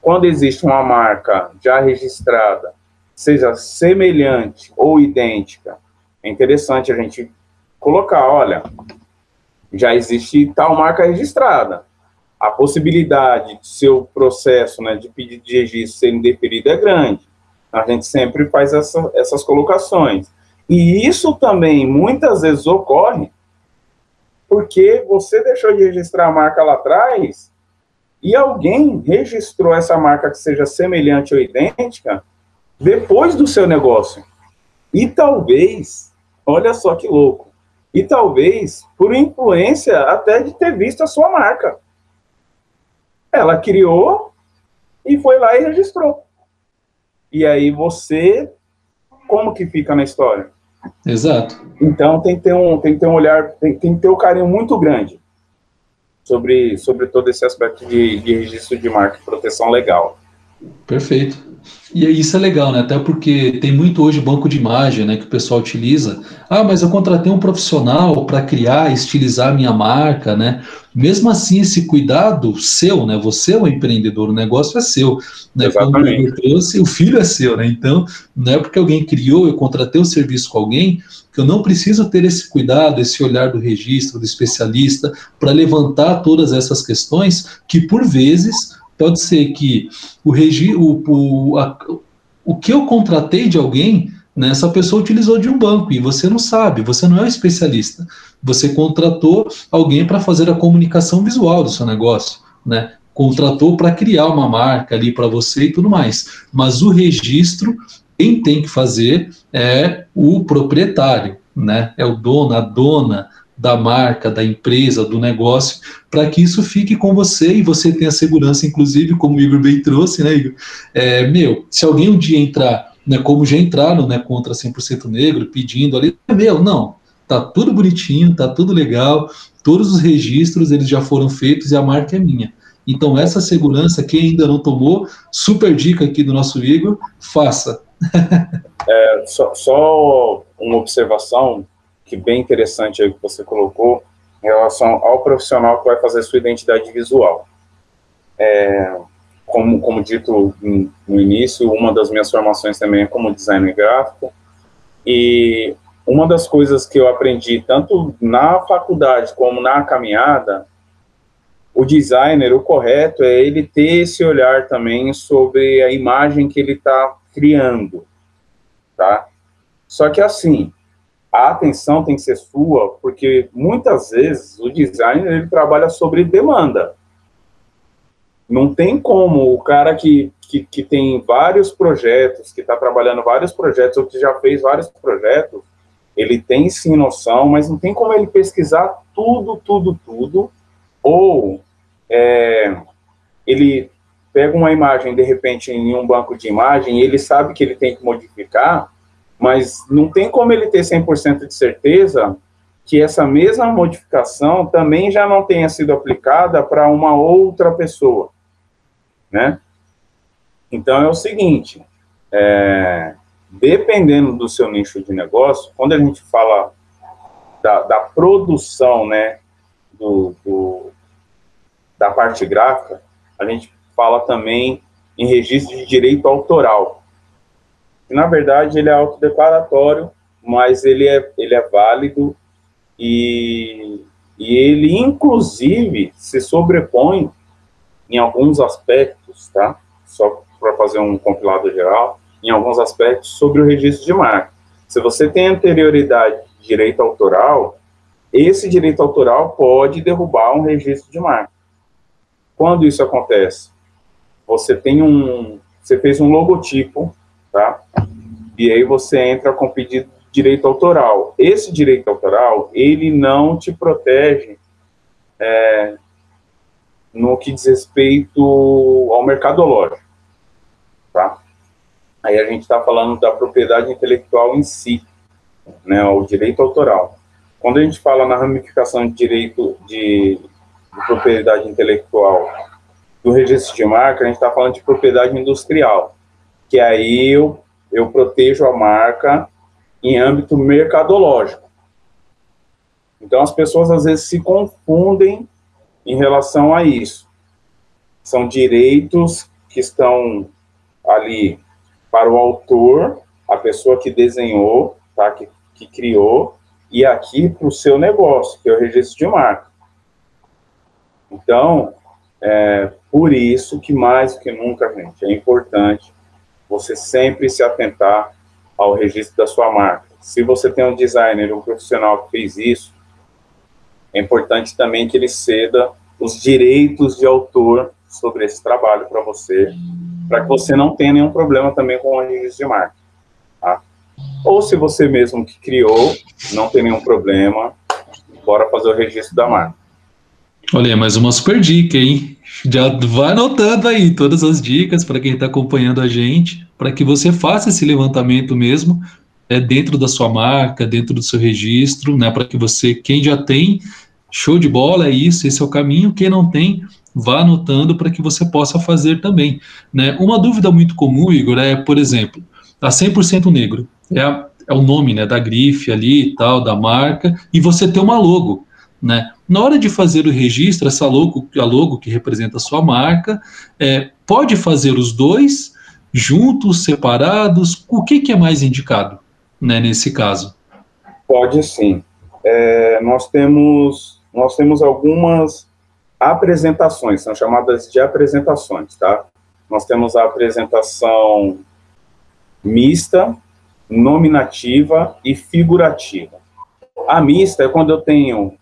Quando existe uma marca já registrada, seja semelhante ou idêntica, é interessante a gente colocar, olha, já existe tal marca registrada a possibilidade de seu processo né, de pedido de registro ser indeferido é grande. A gente sempre faz essa, essas colocações. E isso também muitas vezes ocorre porque você deixou de registrar a marca lá atrás e alguém registrou essa marca que seja semelhante ou idêntica depois do seu negócio. E talvez, olha só que louco, e talvez por influência até de ter visto a sua marca. Ela criou e foi lá e registrou. E aí você, como que fica na história? Exato. Então tem que ter um, tem que ter um olhar, tem, tem que ter um carinho muito grande sobre, sobre todo esse aspecto de, de registro de marca e proteção legal. Perfeito. E isso é legal, né? Até porque tem muito hoje banco de imagem, né, que o pessoal utiliza. Ah, mas eu contratei um profissional para criar, estilizar a minha marca, né? Mesmo assim, esse cuidado seu, né? Você é um empreendedor, o negócio é seu, né? Exatamente. Quando trouxe, o filho é seu, né? Então, não é porque alguém criou, eu contratei um serviço com alguém, que eu não preciso ter esse cuidado, esse olhar do registro, do especialista, para levantar todas essas questões que, por vezes, Pode ser que o, regi, o, o, a, o que eu contratei de alguém, né, essa pessoa utilizou de um banco e você não sabe, você não é um especialista. Você contratou alguém para fazer a comunicação visual do seu negócio, né? Contratou para criar uma marca ali para você e tudo mais. Mas o registro, quem tem que fazer é o proprietário, né? É o dono, a dona da marca, da empresa, do negócio, para que isso fique com você e você tenha segurança, inclusive, como o Igor bem trouxe, né, Igor? É, meu, se alguém um dia entrar, né, como já entraram, né, contra 100% negro, pedindo ali, é meu, não, tá tudo bonitinho, tá tudo legal, todos os registros, eles já foram feitos e a marca é minha. Então, essa segurança, quem ainda não tomou, super dica aqui do nosso Igor, faça. [laughs] é, só, só uma observação, que bem interessante aí que você colocou em relação ao profissional que vai fazer sua identidade visual. É, como, como dito no início, uma das minhas formações também é como designer gráfico, e uma das coisas que eu aprendi, tanto na faculdade como na caminhada, o designer, o correto é ele ter esse olhar também sobre a imagem que ele está criando, tá? Só que assim, a atenção tem que ser sua, porque muitas vezes o designer ele trabalha sobre demanda. Não tem como o cara que, que, que tem vários projetos, que está trabalhando vários projetos, ou que já fez vários projetos, ele tem sim noção, mas não tem como ele pesquisar tudo, tudo, tudo, ou é, ele pega uma imagem, de repente, em um banco de imagem, e ele sabe que ele tem que modificar, mas não tem como ele ter 100% de certeza que essa mesma modificação também já não tenha sido aplicada para uma outra pessoa, né? Então é o seguinte, é, dependendo do seu nicho de negócio, quando a gente fala da, da produção, né, do, do, da parte gráfica, a gente fala também em registro de direito autoral na verdade ele é autodeclaratório, mas ele é, ele é válido e, e ele inclusive se sobrepõe em alguns aspectos, tá? Só para fazer um compilado geral, em alguns aspectos sobre o registro de marca. Se você tem anterioridade de direito autoral, esse direito autoral pode derrubar um registro de marca. Quando isso acontece? Você tem um, você fez um logotipo tá? E aí você entra com pedido de direito autoral. Esse direito autoral, ele não te protege é, no que diz respeito ao mercadológico, tá? Aí a gente está falando da propriedade intelectual em si, né, o direito autoral. Quando a gente fala na ramificação de direito de, de propriedade intelectual do registro de marca, a gente está falando de propriedade industrial que aí eu, eu protejo a marca em âmbito mercadológico. Então, as pessoas às vezes se confundem em relação a isso. São direitos que estão ali para o autor, a pessoa que desenhou, tá, que, que criou, e aqui para o seu negócio, que é o registro de marca. Então, é, por isso que mais do que nunca, gente, é importante você sempre se atentar ao registro da sua marca. Se você tem um designer, um profissional que fez isso, é importante também que ele ceda os direitos de autor sobre esse trabalho para você, para que você não tenha nenhum problema também com o registro de marca. Tá? Ou se você mesmo que criou, não tem nenhum problema, bora fazer o registro da marca. Olha, mais uma super dica, hein? Já vai anotando aí todas as dicas para quem está acompanhando a gente, para que você faça esse levantamento mesmo é, dentro da sua marca, dentro do seu registro, né? Para que você, quem já tem, show de bola, é isso, esse é o caminho. Quem não tem, vá anotando para que você possa fazer também. Né? Uma dúvida muito comum, Igor, é, por exemplo, a 100% negro, é, a, é o nome né, da grife ali e tal, da marca, e você tem uma logo. Né? Na hora de fazer o registro, essa logo, a logo que representa a sua marca, é, pode fazer os dois juntos, separados? O que, que é mais indicado né, nesse caso? Pode sim. É, nós temos nós temos algumas apresentações, são chamadas de apresentações, tá? Nós temos a apresentação mista, nominativa e figurativa. A mista é quando eu tenho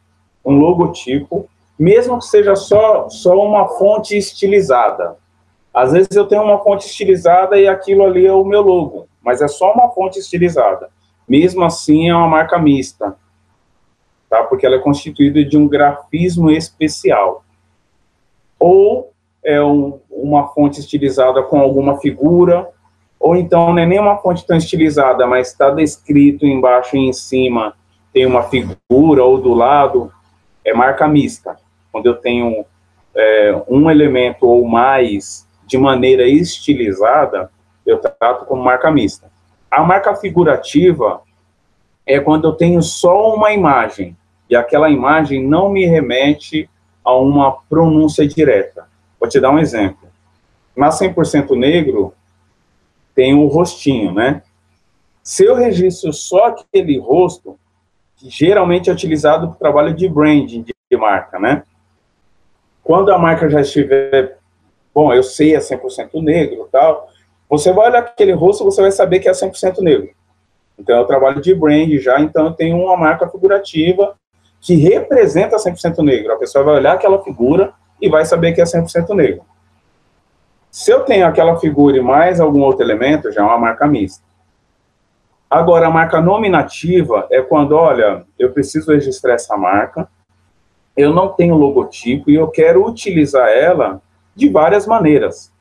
um logotipo, mesmo que seja só, só uma fonte estilizada. Às vezes eu tenho uma fonte estilizada e aquilo ali é o meu logo, mas é só uma fonte estilizada. Mesmo assim, é uma marca mista, tá? Porque ela é constituída de um grafismo especial. Ou é um, uma fonte estilizada com alguma figura, ou então não é nem uma fonte tão estilizada, mas está descrito embaixo e em cima tem uma figura, ou do lado, é marca mista. Quando eu tenho é, um elemento ou mais de maneira estilizada, eu trato como marca mista. A marca figurativa é quando eu tenho só uma imagem e aquela imagem não me remete a uma pronúncia direta. Vou te dar um exemplo. Na 100% negro, tem o rostinho, né? Se eu registro só aquele rosto, que geralmente é utilizado para o trabalho de branding de marca, né? Quando a marca já estiver, bom, eu sei é 100% negro tal, você vai olhar aquele rosto, você vai saber que é 100% negro. Então, é o trabalho de brand já, então eu tenho uma marca figurativa que representa 100% negro. A pessoa vai olhar aquela figura e vai saber que é 100% negro. Se eu tenho aquela figura e mais algum outro elemento, já é uma marca mista. Agora, a marca nominativa é quando, olha, eu preciso registrar essa marca, eu não tenho logotipo e eu quero utilizar ela de várias maneiras.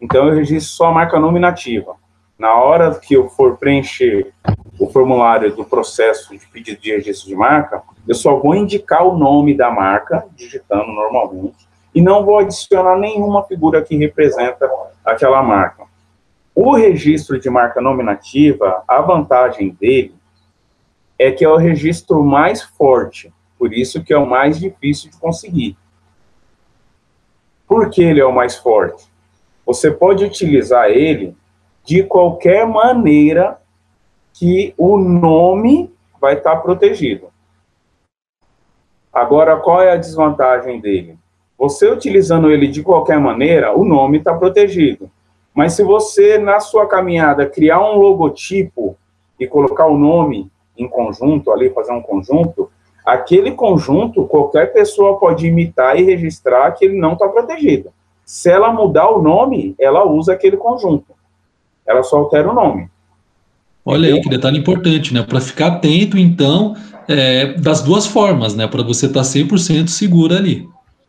Então, eu registro só a marca nominativa. Na hora que eu for preencher o formulário do processo de pedido de registro de marca, eu só vou indicar o nome da marca, digitando normalmente, e não vou adicionar nenhuma figura que representa aquela marca. O registro de marca nominativa, a vantagem dele é que é o registro mais forte, por isso que é o mais difícil de conseguir. Por que ele é o mais forte? Você pode utilizar ele de qualquer maneira que o nome vai estar protegido. Agora, qual é a desvantagem dele? Você utilizando ele de qualquer maneira, o nome está protegido. Mas se você, na sua caminhada, criar um logotipo e colocar o nome em conjunto, ali, fazer um conjunto, aquele conjunto, qualquer pessoa pode imitar e registrar que ele não está protegido. Se ela mudar o nome, ela usa aquele conjunto. Ela só altera o nome. Olha aí que detalhe importante, né? Para ficar atento, então, é, das duas formas, né? Para você estar tá 100% seguro ali.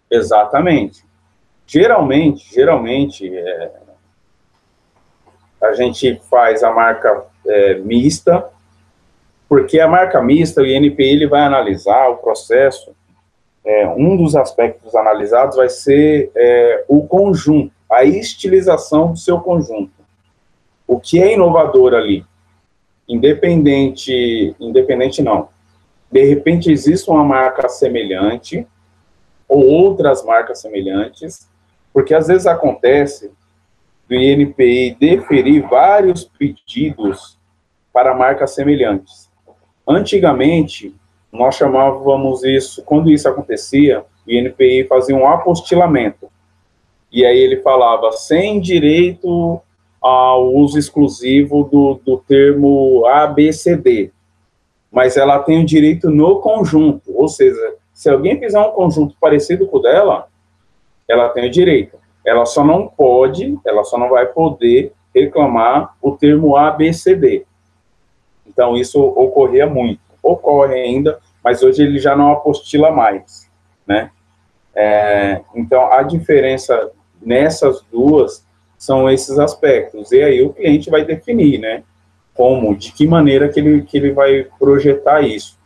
Exatamente. Geralmente, geralmente, é, a gente faz a marca é, mista, porque a marca mista, o INPI ele vai analisar o processo, é, um dos aspectos analisados vai ser é, o conjunto, a estilização do seu conjunto. O que é inovador ali? Independente, independente não. De repente existe uma marca semelhante, ou outras marcas semelhantes, porque às vezes acontece do INPI deferir vários pedidos para marcas semelhantes. Antigamente, nós chamávamos isso, quando isso acontecia, o INPI fazia um apostilamento. E aí ele falava sem direito ao uso exclusivo do, do termo ABCD, mas ela tem o direito no conjunto, ou seja, se alguém fizer um conjunto parecido com o dela, ela tem o direito. Ela só não pode, ela só não vai poder reclamar o termo ABCD. Então, isso ocorria muito. Ocorre ainda, mas hoje ele já não apostila mais, né? É, então, a diferença nessas duas são esses aspectos. E aí o cliente vai definir, né? Como, de que maneira que ele, que ele vai projetar isso.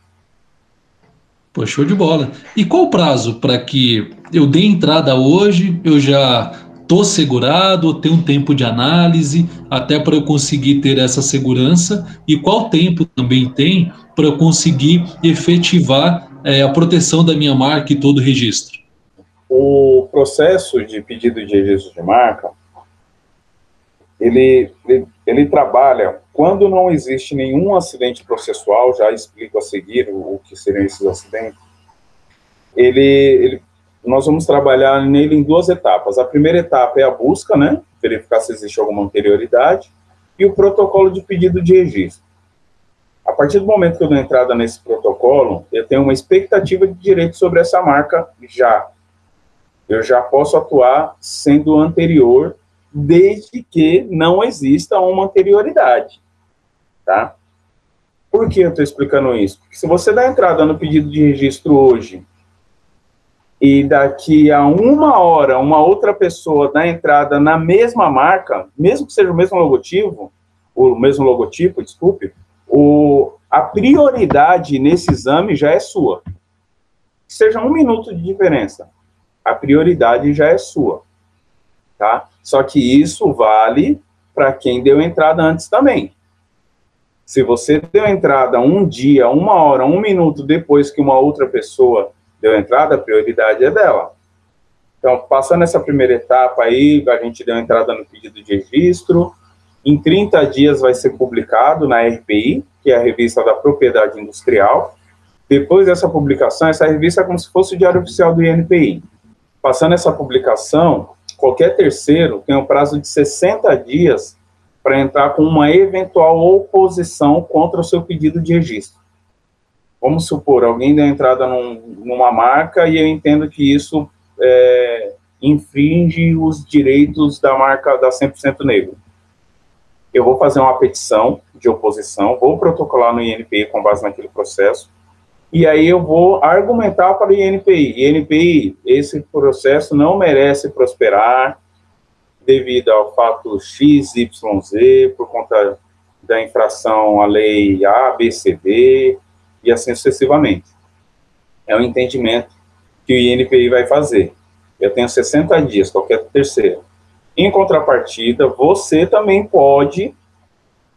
Pô, show de bola. E qual o prazo para que eu dê entrada hoje, eu já tô segurado, tenho um tempo de análise, até para eu conseguir ter essa segurança, e qual tempo também tem para eu conseguir efetivar é, a proteção da minha marca e todo o registro? O processo de pedido de registro de marca, ele, ele, ele trabalha quando não existe nenhum acidente processual, já explico a seguir o, o que seriam esses acidentes, ele, ele, nós vamos trabalhar nele em duas etapas. A primeira etapa é a busca, né, verificar se existe alguma anterioridade, e o protocolo de pedido de registro. A partir do momento que eu dou entrada nesse protocolo, eu tenho uma expectativa de direito sobre essa marca já. Eu já posso atuar sendo anterior, desde que não exista uma anterioridade tá? Por que eu estou explicando isso? Porque se você dá entrada no pedido de registro hoje e daqui a uma hora uma outra pessoa dá entrada na mesma marca, mesmo que seja o mesmo logotipo, o mesmo logotipo, desculpe, o, a prioridade nesse exame já é sua. Seja um minuto de diferença, a prioridade já é sua, tá? Só que isso vale para quem deu entrada antes também. Se você deu entrada um dia, uma hora, um minuto depois que uma outra pessoa deu entrada, a prioridade é dela. Então, passando essa primeira etapa aí, a gente deu entrada no pedido de registro. Em 30 dias vai ser publicado na RPI, que é a revista da propriedade industrial. Depois dessa publicação, essa revista é como se fosse o diário oficial do INPI. Passando essa publicação, qualquer terceiro tem um prazo de 60 dias para entrar com uma eventual oposição contra o seu pedido de registro. Vamos supor, alguém deu entrada num, numa marca e eu entendo que isso é, infringe os direitos da marca da 100% Negro. Eu vou fazer uma petição de oposição, vou protocolar no INPI com base naquele processo, e aí eu vou argumentar para o INPI. INPI, esse processo não merece prosperar, devido ao fato XYZ, por conta da infração à lei ABCD e assim sucessivamente. É o entendimento que o INPI vai fazer. Eu tenho 60 dias, qualquer terceiro. Em contrapartida, você também pode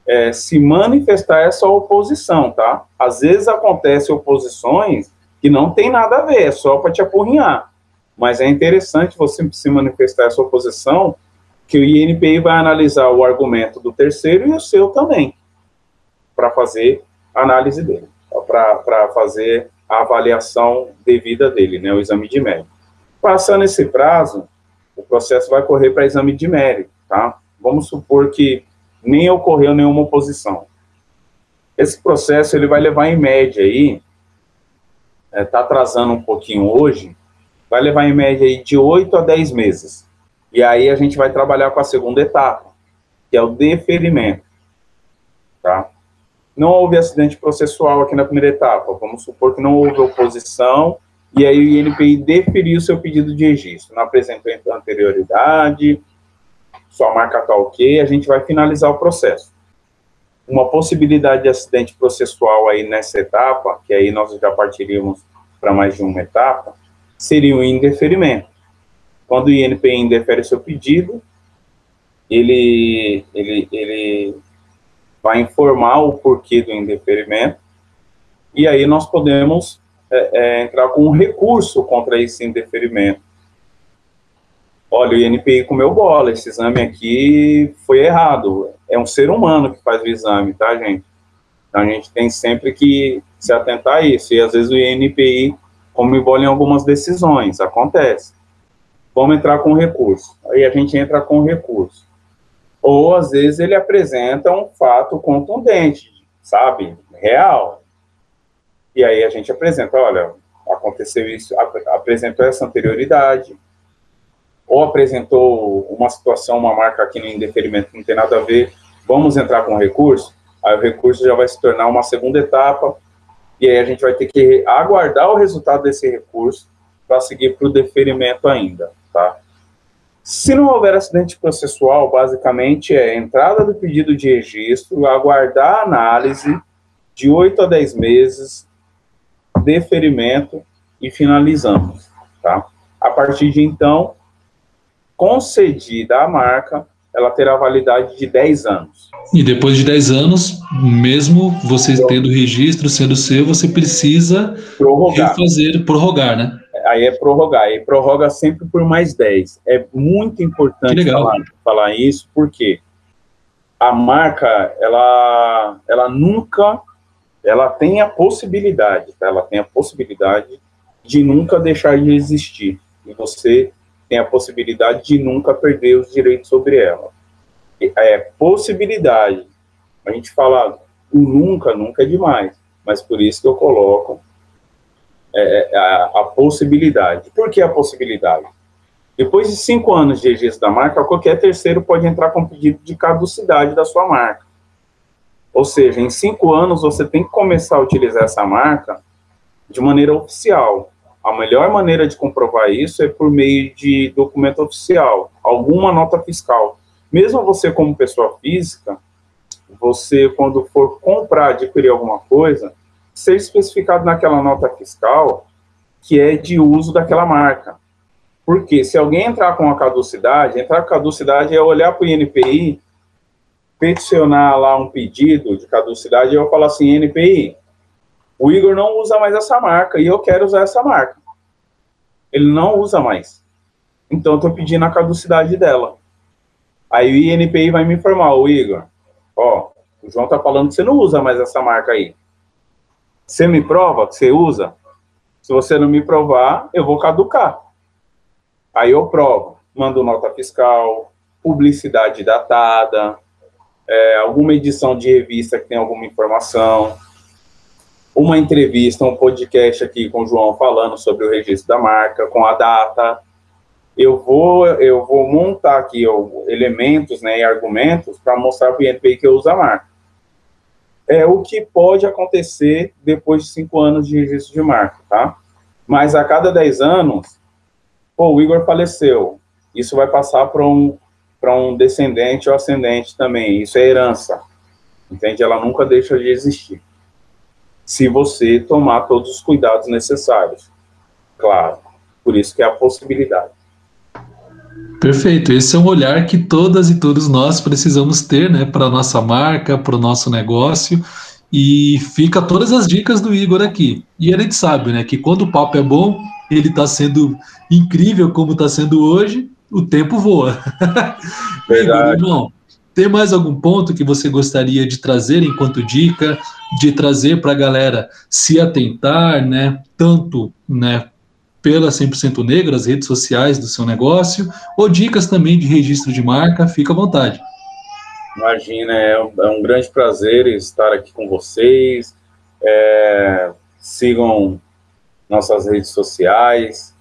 é, se manifestar essa oposição, tá? Às vezes acontecem oposições que não tem nada a ver, é só para te apurrinhar. Mas é interessante você se manifestar essa oposição que o INPI vai analisar o argumento do terceiro e o seu também, para fazer a análise dele, para fazer a avaliação devida dele, né, o exame de mérito. Passando esse prazo, o processo vai correr para exame de mérito, tá? Vamos supor que nem ocorreu nenhuma oposição. Esse processo ele vai levar em média aí, está é, tá atrasando um pouquinho hoje, vai levar em média aí de 8 a 10 meses. E aí a gente vai trabalhar com a segunda etapa, que é o deferimento. Tá? Não houve acidente processual aqui na primeira etapa. Vamos supor que não houve oposição e aí o INPI deferiu seu pedido de registro. Não apresentou anterioridade, sua marca está ok, a gente vai finalizar o processo. Uma possibilidade de acidente processual aí nessa etapa, que aí nós já partiríamos para mais de uma etapa, seria o indeferimento. Quando o INPI indefere seu pedido, ele, ele, ele vai informar o porquê do indeferimento, e aí nós podemos é, é, entrar com um recurso contra esse indeferimento. Olha, o INPI comeu bola, esse exame aqui foi errado. É um ser humano que faz o exame, tá, gente? Então, a gente tem sempre que se atentar a isso. E às vezes o INPI come bola em algumas decisões, acontece vamos entrar com recurso. Aí a gente entra com recurso. Ou, às vezes, ele apresenta um fato contundente, sabe? Real. E aí a gente apresenta, olha, aconteceu isso, apresentou essa anterioridade, ou apresentou uma situação, uma marca aqui no indeferimento que não tem nada a ver, vamos entrar com recurso, aí o recurso já vai se tornar uma segunda etapa, e aí a gente vai ter que aguardar o resultado desse recurso para seguir para o deferimento ainda. Tá? Se não houver acidente processual, basicamente é entrada do pedido de registro, aguardar a análise de 8 a 10 meses, deferimento e finalizamos, tá? A partir de então, concedida a marca, ela terá validade de 10 anos. E depois de 10 anos, mesmo você tendo registro sendo seu, você precisa prorrogar. refazer, prorrogar, né? Aí é prorrogar, aí prorroga sempre por mais 10. É muito importante falar, falar isso, porque a marca, ela, ela nunca, ela tem a possibilidade, tá? ela tem a possibilidade de nunca deixar de existir. E você tem a possibilidade de nunca perder os direitos sobre ela. É possibilidade. A gente fala o nunca, nunca é demais, mas por isso que eu coloco é, é, a, a, possibilidade. Por que a possibilidade? Depois de cinco anos de registro da marca, qualquer terceiro pode entrar com pedido de caducidade da sua marca. Ou seja, em cinco anos você tem que começar a utilizar essa marca de maneira oficial. A melhor maneira de comprovar isso é por meio de documento oficial, alguma nota fiscal. Mesmo você como pessoa física, você quando for comprar, adquirir alguma coisa, ser especificado naquela nota fiscal que é de uso daquela marca. Porque se alguém entrar com a caducidade, entrar com a caducidade é olhar para o INPI, peticionar lá um pedido de caducidade e eu falar assim, INPI, o Igor não usa mais essa marca e eu quero usar essa marca. Ele não usa mais. Então, eu estou pedindo a caducidade dela. Aí o INPI vai me informar, o Igor, ó, o João está falando que você não usa mais essa marca aí. Você me prova que você usa? Se você não me provar, eu vou caducar. Aí eu provo, mando nota fiscal, publicidade datada, é, alguma edição de revista que tem alguma informação, uma entrevista, um podcast aqui com o João falando sobre o registro da marca, com a data. Eu vou, eu vou montar aqui elementos né, e argumentos para mostrar para o INPI que eu uso a marca. É o que pode acontecer depois de cinco anos de registro de marca, tá? Mas a cada dez anos, pô, o Igor faleceu. Isso vai passar para um, um descendente ou ascendente também. Isso é herança. Entende? Ela nunca deixa de existir se você tomar todos os cuidados necessários. Claro, por isso que é a possibilidade. Perfeito, esse é um olhar que todas e todos nós precisamos ter, né, para nossa marca, para o nosso negócio. E fica todas as dicas do Igor aqui. E a gente sabe, né, que quando o papo é bom, ele está sendo incrível como está sendo hoje, o tempo voa. [laughs] Igor, irmão, tem mais algum ponto que você gostaria de trazer enquanto dica, de trazer para a galera se atentar, né, tanto, né, pela 100% Negra, as redes sociais do seu negócio, ou dicas também de registro de marca, fica à vontade. Imagina, é um, é um grande prazer estar aqui com vocês. É, sigam nossas redes sociais,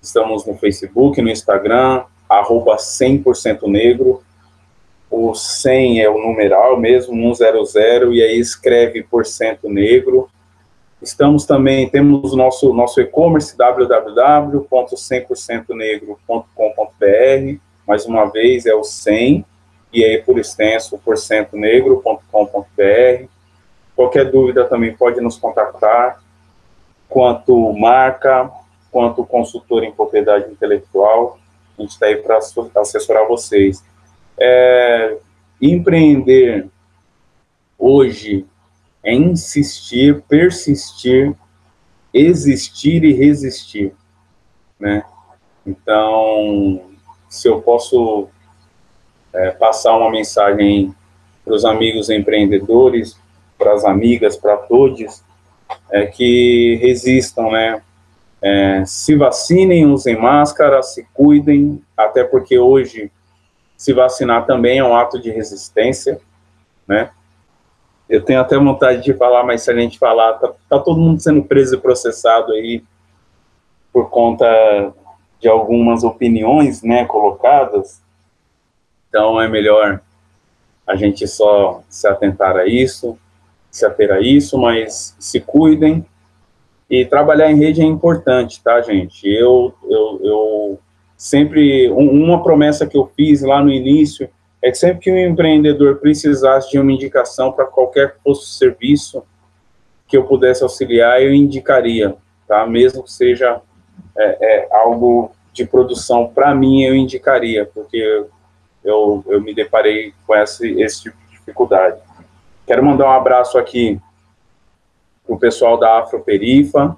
estamos no Facebook, no Instagram, arroba 100% negro, o 100 é o numeral mesmo, 100, e aí escreve por cento negro. Estamos também, temos o nosso, nosso e-commerce, www.100%negro.com.br, mais uma vez é o 100, e aí por extenso, porcentonegro.com.br. Qualquer dúvida também pode nos contactar, quanto marca, quanto consultor em propriedade intelectual, a gente está aí para assessorar vocês é, empreender hoje é insistir, persistir, existir e resistir, né? Então, se eu posso é, passar uma mensagem para os amigos empreendedores, para as amigas, para todos, é que resistam, né? É, se vacinem, usem máscara, se cuidem, até porque hoje se vacinar também é um ato de resistência, né? Eu tenho até vontade de falar, mas se a gente falar, tá, tá todo mundo sendo preso e processado aí por conta de algumas opiniões, né, colocadas. Então é melhor a gente só se atentar a isso, se ater a isso, mas se cuidem. E trabalhar em rede é importante, tá, gente? Eu, eu, eu sempre uma promessa que eu fiz lá no início é que sempre que um empreendedor precisasse de uma indicação para qualquer posto de serviço, que eu pudesse auxiliar, eu indicaria, tá? Mesmo que seja é, é, algo de produção, para mim, eu indicaria, porque eu, eu me deparei com esse, esse tipo de dificuldade. Quero mandar um abraço aqui para o pessoal da Afroperifa,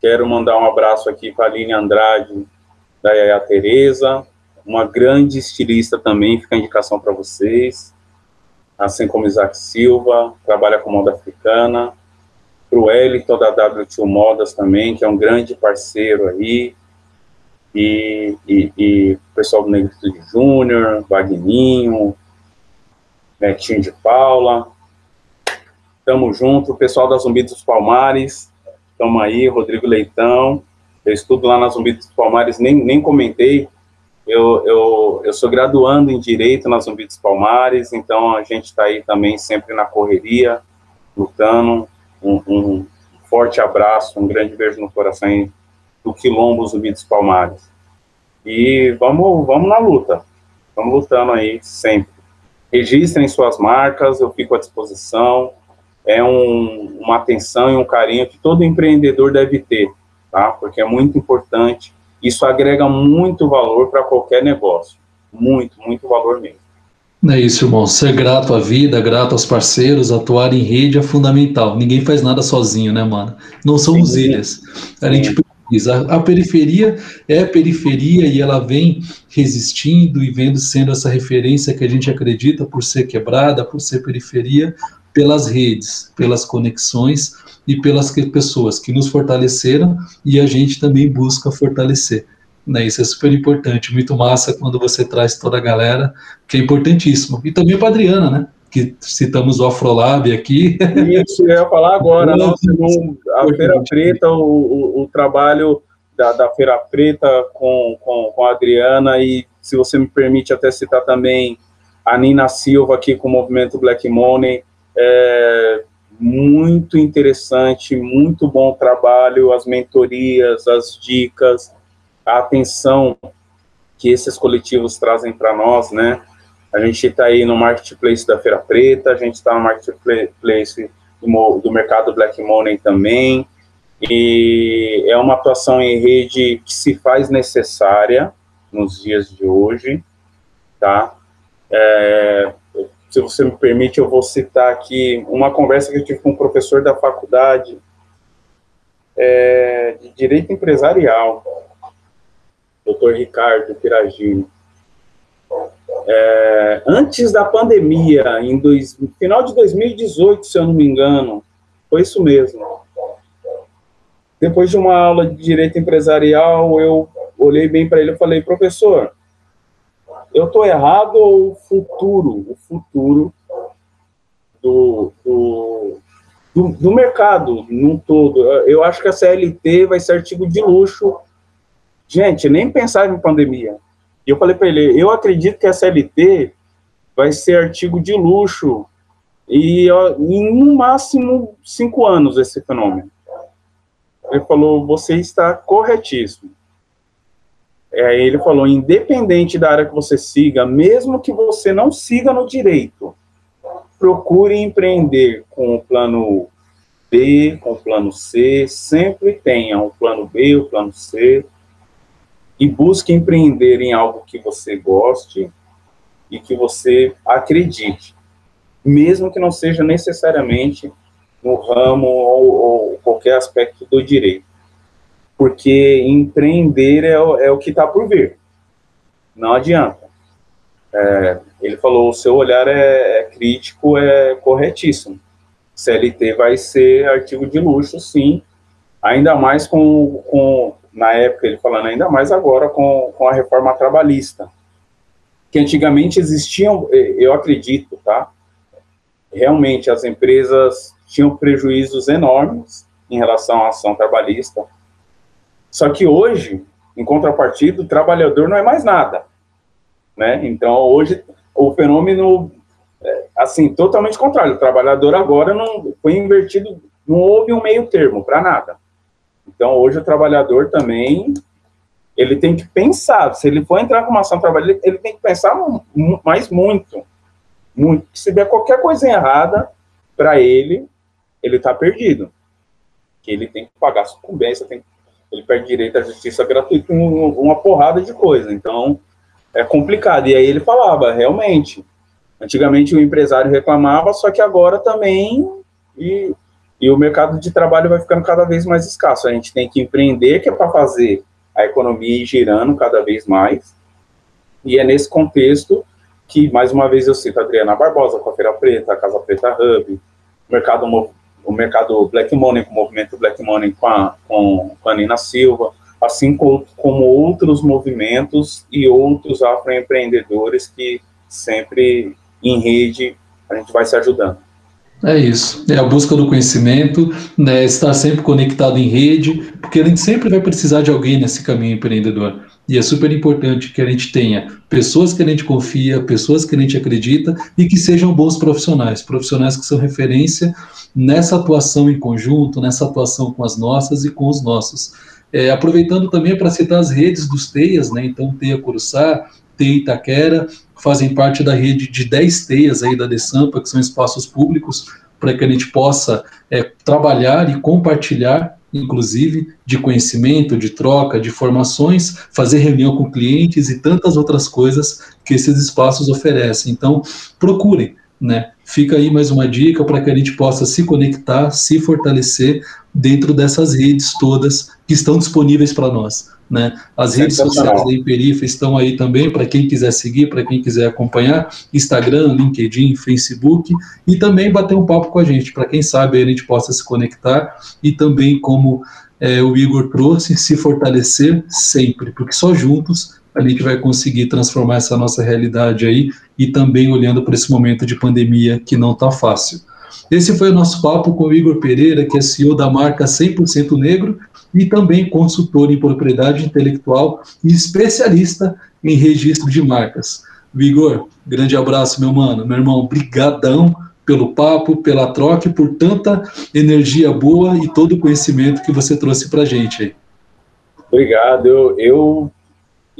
quero mandar um abraço aqui para a Aline Andrade, da Yaya Tereza, uma grande estilista também, fica a indicação para vocês, assim como Isaac Silva, trabalha com moda africana, para o Wellington da WTO Modas também, que é um grande parceiro aí, e, e, e pessoal do Negritude Júnior, Wagninho, Netinho de Paula, tamo junto, pessoal da Zumbi dos Palmares, tamo aí, Rodrigo Leitão, eu estudo lá na Zumbi dos Palmares, nem, nem comentei, eu, eu, eu sou graduando em Direito na Zumbi dos Palmares, então a gente está aí também sempre na correria, lutando, um, um, forte abraço, um grande beijo no coração do Quilombo Zumbi dos Palmares. E vamos, vamos na luta, vamos lutando aí sempre. Registrem suas marcas, eu fico à disposição, é um, uma atenção e um carinho que todo empreendedor deve ter tá? Porque é muito importante. Isso agrega muito valor para qualquer negócio. Muito, muito valor mesmo. É isso, irmão. Ser grato à vida, grato aos parceiros, atuar em rede é fundamental. Ninguém faz nada sozinho, né, mano? Não somos Sim. ilhas. A gente precisa. A, a periferia é periferia e ela vem resistindo e vendo sendo essa referência que a gente acredita por ser quebrada, por ser periferia, pelas redes, pelas conexões e pelas pessoas que nos fortaleceram e a gente também busca fortalecer. Né? Isso é super importante, muito massa quando você traz toda a galera, que é importantíssimo. E também para a Adriana, né? Que citamos o Afrolab aqui. Isso, eu ia falar agora, nossa, no, a Feira Preta, o, o, o trabalho da, da, Feira Preta com, com, com a Adriana, e se você me permite até citar também a Nina Silva aqui com o movimento Black Money, é, muito interessante, muito bom trabalho, as mentorias, as dicas, a atenção que esses coletivos trazem para nós, né? A gente está aí no marketplace da Feira Preta, a gente está no marketplace do, do mercado Black Money também, e é uma atuação em rede que se faz necessária nos dias de hoje, tá? É, se você me permite, eu vou citar aqui uma conversa que eu tive com um professor da faculdade é, de Direito Empresarial, doutor Ricardo Piragini. É, antes da pandemia, em dois, final de 2018, se eu não me engano, foi isso mesmo. Depois de uma aula de direito empresarial, eu olhei bem para ele e falei, professor, eu estou errado ou o futuro, o futuro do, do, do, do, mercado num todo? Eu acho que a CLT vai ser artigo de luxo. Gente, nem pensava em pandemia. E eu falei para ele, eu acredito que a CLT vai ser artigo de luxo e em no máximo cinco anos esse fenômeno. Ele falou, você está corretíssimo. É, ele falou, independente da área que você siga, mesmo que você não siga no direito, procure empreender com o plano B, com o plano C, sempre tenha o plano B, o plano C, e busque empreender em algo que você goste e que você acredite, mesmo que não seja necessariamente no ramo ou, ou qualquer aspecto do direito porque empreender é, o, é o que está por vir. Não adianta. É, ele falou, o seu olhar é, é, crítico, é corretíssimo. CLT vai ser artigo de luxo, sim, ainda mais com, com na época, ele falando, ainda mais agora com, com a reforma trabalhista, que antigamente existiam, eu acredito, tá? Realmente as empresas tinham prejuízos enormes em relação à ação trabalhista, só que hoje, em contrapartida, o trabalhador não é mais nada. Né? Então, hoje, o fenômeno, é, assim, totalmente contrário. O trabalhador agora não foi invertido, não houve um meio termo para nada. Então, hoje, o trabalhador também, ele tem que pensar, se ele for entrar com uma ação trabalhista, ele tem que pensar mais muito, muito. Se der qualquer coisa errada para ele, ele está perdido. Que ele tem que pagar sucumbência, tem, ele perde direito à justiça gratuita, uma porrada de coisa. Então, é complicado. E aí ele falava, realmente, antigamente o empresário reclamava, só que agora também, e, e o mercado de trabalho vai ficando cada vez mais escasso. A gente tem que empreender, que é para fazer a economia ir girando cada vez mais, e é nesse contexto que, mais uma vez, eu cito a Adriana Barbosa com a Feira Preta, a Casa Preta Hub, mercado, o mercado Black Money, com o movimento Black Money com a, com, com a Nina Silva, assim como, como outros movimentos e outros afroempreendedores que sempre em rede a gente vai se ajudando. É isso, é a busca do conhecimento, né, estar sempre conectado em rede, porque a gente sempre vai precisar de alguém nesse caminho empreendedor. E é super importante que a gente tenha pessoas que a gente confia, pessoas que a gente acredita e que sejam bons profissionais, profissionais que são referência nessa atuação em conjunto, nessa atuação com as nossas e com os nossos. É, aproveitando também para citar as redes dos TEIAs, né? Então, TEIA Curuçá, TEIA Itaquera, fazem parte da rede de 10 TEIAs aí da Desampa, que são espaços públicos para que a gente possa é, trabalhar e compartilhar inclusive de conhecimento, de troca, de formações, fazer reunião com clientes e tantas outras coisas que esses espaços oferecem. Então, procurem, né? Fica aí mais uma dica para que a gente possa se conectar, se fortalecer dentro dessas redes todas que estão disponíveis para nós. Né? As redes sociais da Imperifa estão aí também para quem quiser seguir, para quem quiser acompanhar, Instagram, LinkedIn, Facebook e também bater um papo com a gente, para quem sabe a gente possa se conectar e também como é, o Igor trouxe, se fortalecer sempre, porque só juntos a gente vai conseguir transformar essa nossa realidade aí e também olhando para esse momento de pandemia que não está fácil. Esse foi o nosso papo com o Igor Pereira, que é CEO da marca 100% Negro e também consultor em propriedade intelectual e especialista em registro de marcas. Vigor, grande abraço, meu mano. Meu irmão, brigadão pelo papo, pela troca e por tanta energia boa e todo o conhecimento que você trouxe para gente aí. Obrigado. Eu, eu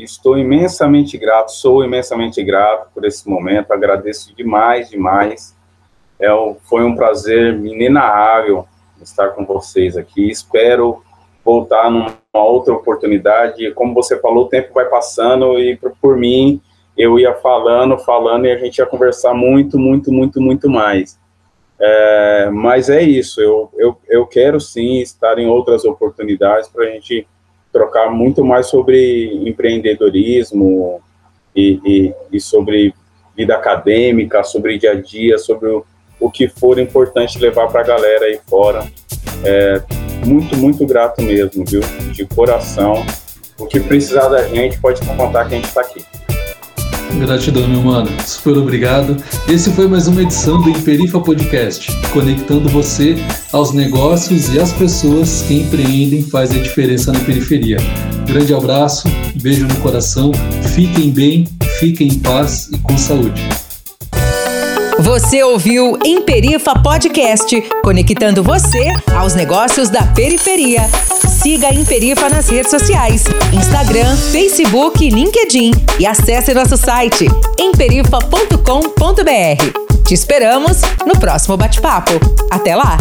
estou imensamente grato, sou imensamente grato por esse momento. Agradeço demais, demais. É, foi um prazer inenarrável estar com vocês aqui. Espero voltar numa outra oportunidade. Como você falou, o tempo vai passando e por, mim eu ia falando, falando e a gente ia conversar muito, muito, muito, muito mais. É, mas é isso, eu, eu, eu quero sim estar em outras oportunidades para a gente trocar muito mais sobre empreendedorismo e, e, e, sobre vida acadêmica, sobre dia a dia, sobre o, o que for importante levar para a galera aí fora. É, muito, muito grato mesmo, viu? De coração. O que precisar da gente, pode contar que a gente está aqui. Gratidão, meu mano. Super obrigado. Esse foi mais uma edição do Imperifa Podcast, conectando você aos negócios e às pessoas que empreendem faz a diferença na periferia. Grande abraço, beijo no coração, fiquem bem, fiquem em paz e com saúde. Você ouviu Emperifa Podcast, conectando você aos negócios da periferia. Siga a Emperifa nas redes sociais, Instagram, Facebook, LinkedIn e acesse nosso site emperifa.com.br. Te esperamos no próximo bate-papo. Até lá!